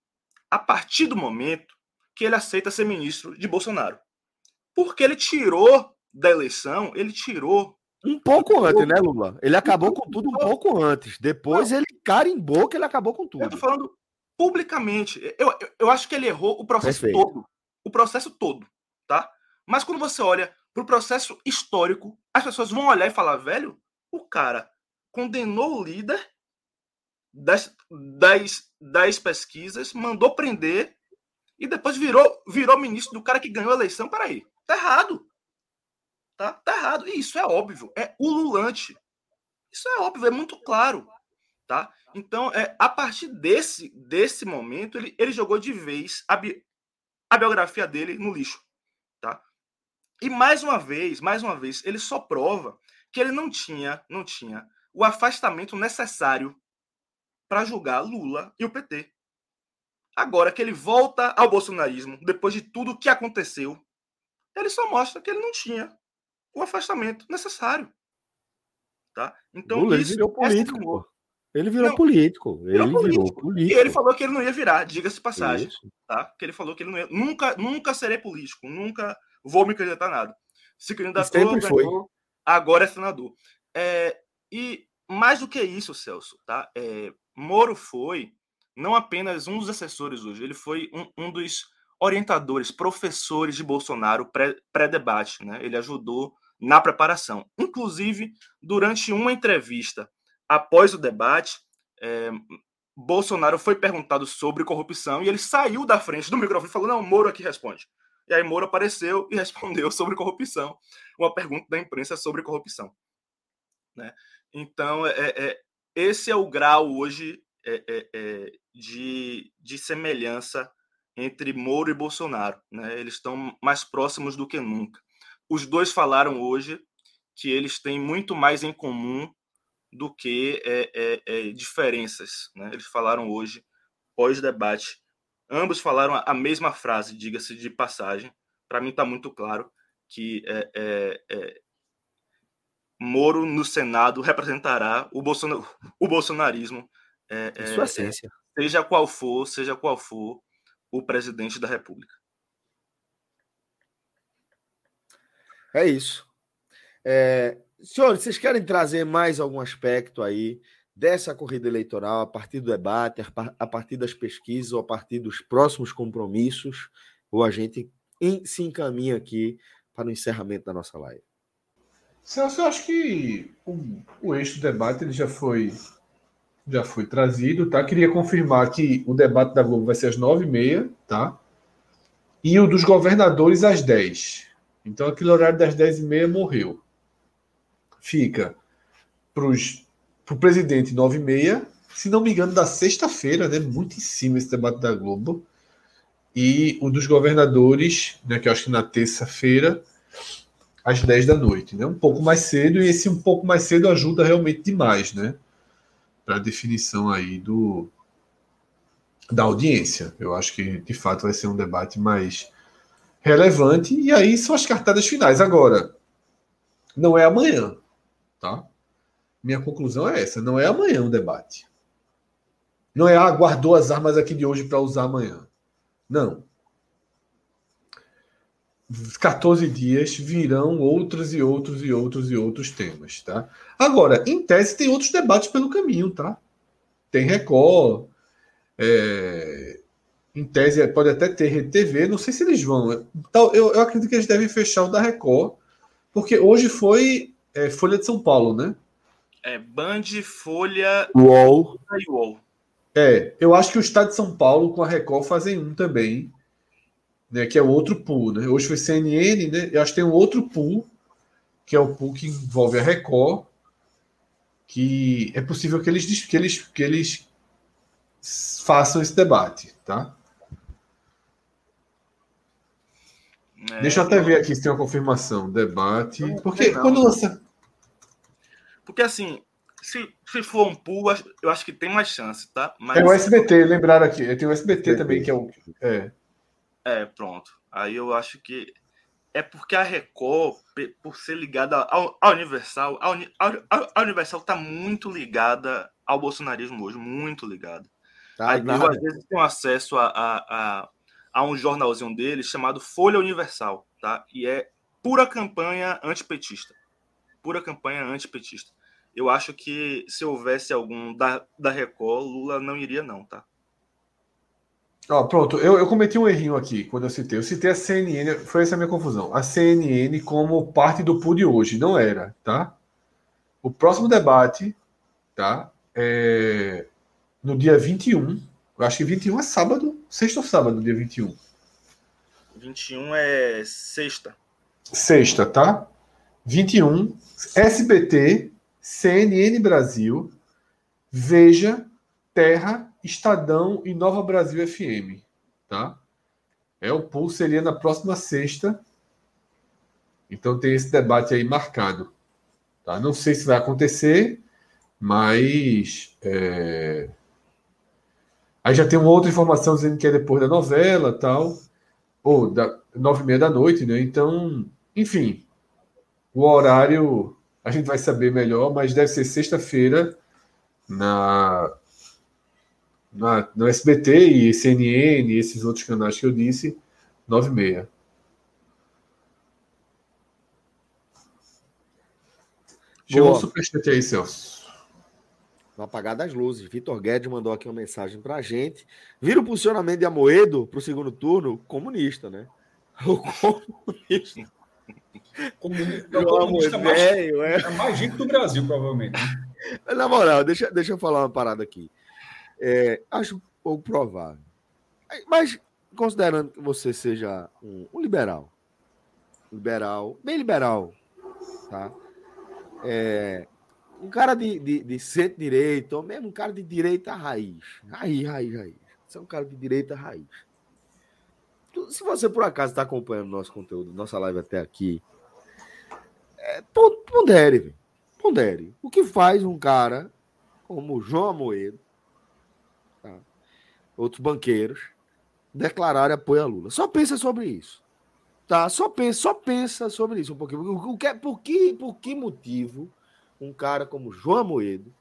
a partir do momento que ele aceita ser ministro de Bolsonaro, porque ele tirou da eleição, ele tirou um pouco antes, né, Lula? Ele acabou com tudo um pouco antes. Depois ele carimbou que ele acabou com tudo. Eu tô falando publicamente. Eu, eu, eu acho que ele errou o processo Perfeito. todo. O processo todo, tá? Mas quando você olha para o processo histórico, as pessoas vão olhar e falar, velho, o cara condenou o líder das, das, das pesquisas, mandou prender e depois virou, virou ministro do cara que ganhou a eleição. Peraí, tá errado. Tá, tá errado. E isso é óbvio, é ululante. Isso é óbvio, é muito claro. Tá? Então, é, a partir desse, desse momento, ele, ele jogou de vez a, bi, a biografia dele no lixo. Tá? E mais uma vez, mais uma vez, ele só prova que ele não tinha, não tinha o afastamento necessário para julgar Lula e o PT. Agora que ele volta ao bolsonarismo, depois de tudo que aconteceu, ele só mostra que ele não tinha o afastamento necessário. Tá? Então, Lula, isso, ele virou político, pô. Ele virou não, político. Ele virou político. político. E ele falou que ele não ia virar, diga-se passagem. Isso. Tá? Que ele falou que ele não ia. Nunca, nunca serei político, nunca vou me candidatar a nada. Se candidatou, ganhou, agora é senador. É, e mais do que isso, Celso, tá? É, Moro foi não apenas um dos assessores hoje, ele foi um, um dos orientadores, professores de Bolsonaro pré-debate, né? Ele ajudou na preparação. Inclusive, durante uma entrevista após o debate, é, Bolsonaro foi perguntado sobre corrupção e ele saiu da frente do microfone e falou: Não, Moro aqui responde. E aí Moro apareceu e respondeu sobre corrupção, uma pergunta da imprensa sobre corrupção. Né? Então, é, é, esse é o grau hoje é, é, é de, de semelhança entre Moro e Bolsonaro. Né? Eles estão mais próximos do que nunca. Os dois falaram hoje que eles têm muito mais em comum do que é, é, é, diferenças. Né? Eles falaram hoje, pós-debate. Ambos falaram a mesma frase, diga-se de passagem. Para mim está muito claro que é, é, Moro no Senado representará o, Bolson... o bolsonarismo. É, sua essência. seja qual for, seja qual for o presidente da República. É isso. É, senhores, vocês querem trazer mais algum aspecto aí dessa corrida eleitoral a partir do debate, a partir das pesquisas ou a partir dos próximos compromissos? Ou a gente se encaminha aqui para o encerramento da nossa live? Celso, eu acho que o, o eixo do debate ele já foi já foi trazido, tá? Queria confirmar que o debate da Globo vai ser às nove e meia, tá? E o dos governadores às dez. Então aquele horário das dez e meia morreu. Fica para o presidente nove e meia, se não me engano, da sexta-feira, né? Muito em cima esse debate da Globo. E o dos governadores, né? Que eu acho que na terça-feira, às dez da noite, né? Um pouco mais cedo, e esse um pouco mais cedo ajuda realmente demais, né? para a definição aí do da audiência. Eu acho que de fato vai ser um debate mais relevante e aí são as cartadas finais. Agora, não é amanhã, tá? Minha conclusão é essa, não é amanhã o debate. Não é ah, guardou as armas aqui de hoje para usar amanhã. Não. 14 dias virão outros e outros e outros e outros temas, tá? Agora, em tese, tem outros debates pelo caminho, tá? Tem Record, é... em tese pode até ter RTV, não sei se eles vão. Eu, eu acredito que eles devem fechar o da Record, porque hoje foi é, Folha de São Paulo, né? É, Band, Folha UOL. e UOL. É, eu acho que o Estado de São Paulo com a Record fazem um também né, que é o outro pool. Né? Hoje foi CNN, né? eu acho que tem um outro pool, que é o pool que envolve a Record, que é possível que eles, que eles, que eles façam esse debate. Tá? É, Deixa eu até ver aqui se tem uma confirmação. Debate. Porque não, quando lança. Porque assim, se, se for um pool, eu acho que tem mais chance, tá? Mas... É o SBT, lembraram aqui. Tem o SBT, também, que é o. É. É, pronto. Aí eu acho que é porque a Record, por ser ligada ao, ao Universal, a, Universal está muito ligada ao bolsonarismo hoje, muito ligada. Tá, Aí eu, às vezes, tenho acesso a, a, a, a, um jornalzinho dele chamado Folha Universal, tá? E é pura campanha antipetista. Pura campanha antipetista. Eu acho que se houvesse algum da, da Record, Lula não iria, não, tá? Ó, pronto, eu, eu cometi um errinho aqui quando eu citei. Eu citei a CNN, foi essa a minha confusão. A CNN como parte do de hoje, não era, tá? O próximo debate, tá? É no dia 21. Eu acho que 21 é sábado, sexta ou sábado, dia 21? 21 é sexta. Sexta, tá? 21, SBT, CNN Brasil, Veja, Terra Estadão e Nova Brasil FM, tá? É o pool seria na próxima sexta. Então tem esse debate aí marcado. Tá? Não sei se vai acontecer, mas é... Aí já tem uma outra informação dizendo que é depois da novela tal, ou da nove e meia da noite, né? Então, enfim, o horário a gente vai saber melhor, mas deve ser sexta-feira na, na, no SBT e CNN e esses outros canais que eu disse, nove e meia. Chegou um superchat aí, Celso. No apagar das luzes. Vitor Guedes mandou aqui uma mensagem pra gente. Vira o posicionamento de Amoedo pro segundo turno? Comunista, né? O comunista. Comunista, é o comunista mais, velho, é. é mais do Brasil, provavelmente. Né? Na moral, deixa, deixa eu falar uma parada aqui. É, acho pouco provável. Mas, considerando que você seja um, um liberal, liberal, bem liberal, tá? É, um cara de, de, de centro-direita, ou mesmo um cara de direita raiz. Raiz, raiz, raiz. Você é um cara de direita raiz. Se você por acaso está acompanhando nosso conteúdo, nossa live até aqui, é, pondere, véio. pondere. O que faz um cara como João Amoedo, tá? outros banqueiros, declararem apoio a Lula? Só pensa sobre isso. Tá? Só pensa, só pensa sobre isso um pouquinho. O que, por, que, por que motivo um cara como João Moedo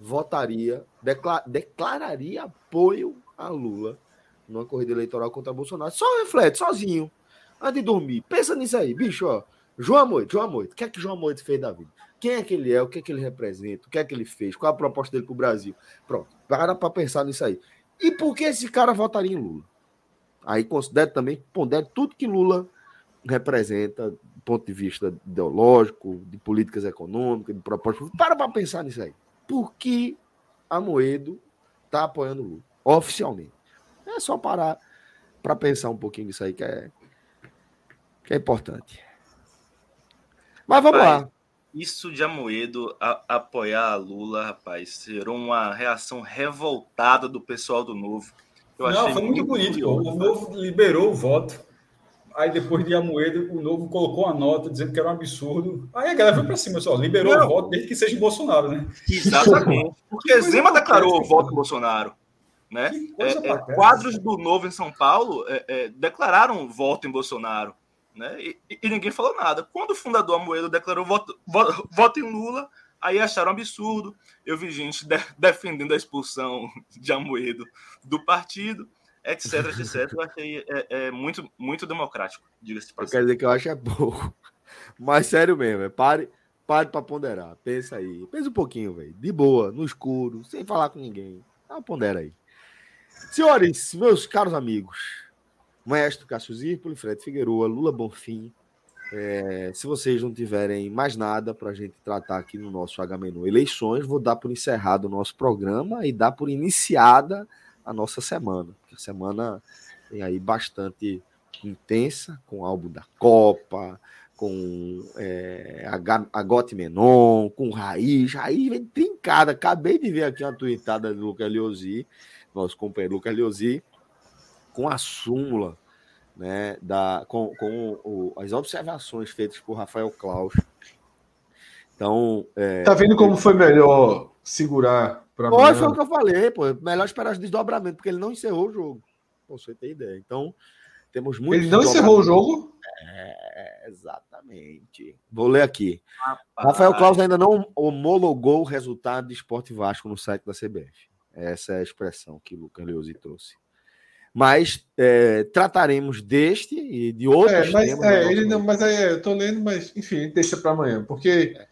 votaria, declar, declararia apoio a Lula numa corrida eleitoral contra Bolsonaro? Só reflete, sozinho, antes de dormir. Pensa nisso aí, bicho, ó. João Moedo, João Moedo, o que é que João Moedo fez da vida? Quem é que ele é? O que é que ele representa? O que é que ele fez? Qual a proposta dele para o Brasil? Pronto, para para pensar nisso aí. E por que esse cara votaria em Lula? Aí considere também, pondere tudo que Lula representa do ponto de vista ideológico, de políticas econômicas, de propósito. Para para pensar nisso aí. Por que a Moedo está apoiando Lula? Oficialmente. É só parar para pensar um pouquinho nisso aí, que é, que é importante. Mas vamos lá. Isso de Amoedo a, apoiar a Lula, rapaz, será uma reação revoltada do pessoal do Novo. Eu não, foi muito, muito bonito. Curioso, o Novo liberou o voto. Aí depois de Amoedo, o Novo colocou a nota dizendo que era um absurdo. Aí a galera foi para cima, só liberou não. o voto desde que seja Bolsonaro, né? Exatamente. Porque Zema declarou o voto Bolsonaro. Né? É, é, quadros do Novo em São Paulo é, é declararam voto em Bolsonaro. Né? E, e, ninguém falou nada. Quando o fundador Amoedo declarou voto, voto, voto em Lula, Aí acharam absurdo. Eu vi gente de, defendendo a expulsão de Amoedo do partido, etc, etc. Eu achei é, é muito, muito democrático, diga-se de passagem. Quer dizer que eu acho é pouco. Mas sério mesmo, é, pare, pare para ponderar. Pensa aí. Pensa um pouquinho, velho. De boa, no escuro, sem falar com ninguém. Dá uma pondera aí. Senhores, meus caros amigos, Maestro Cássio Zirpoli, Fred Figueroa, Lula Bonfim, é, se vocês não tiverem mais nada para a gente tratar aqui no nosso H-Menu Eleições, vou dar por encerrado o nosso programa e dar por iniciada a nossa semana. A semana tem aí bastante intensa, com o álbum da Copa, com é, a, Gote Menon, com Raiz. Raiz vem trincada. Acabei de ver aqui uma tweetada do Lucas Liozzi, nosso companheiro Lucas Liozzi, com a súmula né, da, com, com o, as observações feitas por Rafael Klaus. Então. É, tá vendo como foi melhor segurar para Foi, foi o que eu falei, pô. Melhor esperar os desdobramentos, porque ele não encerrou o jogo. Pô, você tem ideia. Então, temos muito. Ele não encerrou o jogo? É, exatamente. Vou ler aqui. Rafael Klaus ainda não homologou o resultado de Esporte Vasco no site da CBF. Essa é a expressão que o Lucas Leozzi trouxe mas é, trataremos deste e de outros é, mas, temas. É, ele não, mas aí eu estou lendo, mas enfim, deixa para amanhã, porque. É.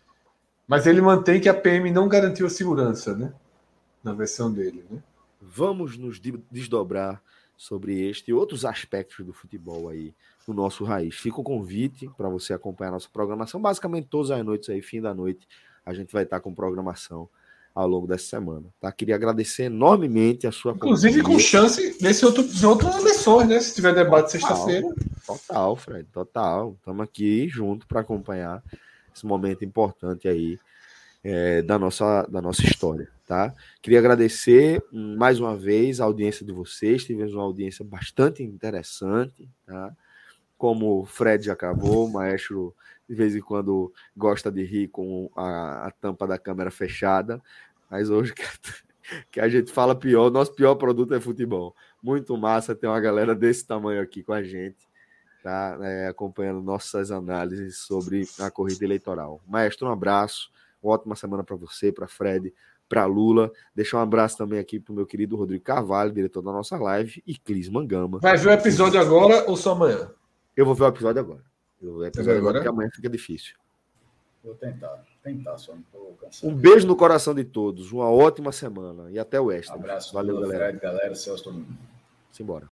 Mas ele mantém que a PM não garantiu a segurança, né? Na versão dele, né? Vamos nos desdobrar sobre este e outros aspectos do futebol aí no nosso raiz. Fica o convite para você acompanhar a nossa programação. Basicamente, todas as noites aí, fim da noite, a gente vai estar com programação ao longo dessa semana. Tá? Queria agradecer enormemente a sua Inclusive com chance nesse outro, de outras eleições, né? Se tiver debate sexta-feira. Total, Fred, total. Estamos aqui junto para acompanhar esse momento importante aí é, da, nossa, da nossa história. Tá? Queria agradecer hum, mais uma vez a audiência de vocês. Tivemos uma audiência bastante interessante. Tá? Como o Fred acabou, o maestro de vez em quando gosta de rir com a, a tampa da câmera fechada, mas hoje que a gente fala pior. Nosso pior produto é futebol. Muito massa ter uma galera desse tamanho aqui com a gente, tá? É, acompanhando nossas análises sobre a corrida eleitoral. Maestro, um abraço. Uma ótima semana para você, para Fred, para Lula. Deixar um abraço também aqui para o meu querido Rodrigo Carvalho, diretor da nossa live, e Clis Mangama. Vai ver o episódio agora ou só amanhã? Eu vou ver o episódio agora. Eu vou ver o episódio agora, porque amanhã fica difícil. Vou tentar, tentar, só não. Um beijo no coração de todos, uma ótima semana e até o extra. abraço, valeu, galera. Fred, galera, Celso, todo mundo. Simbora.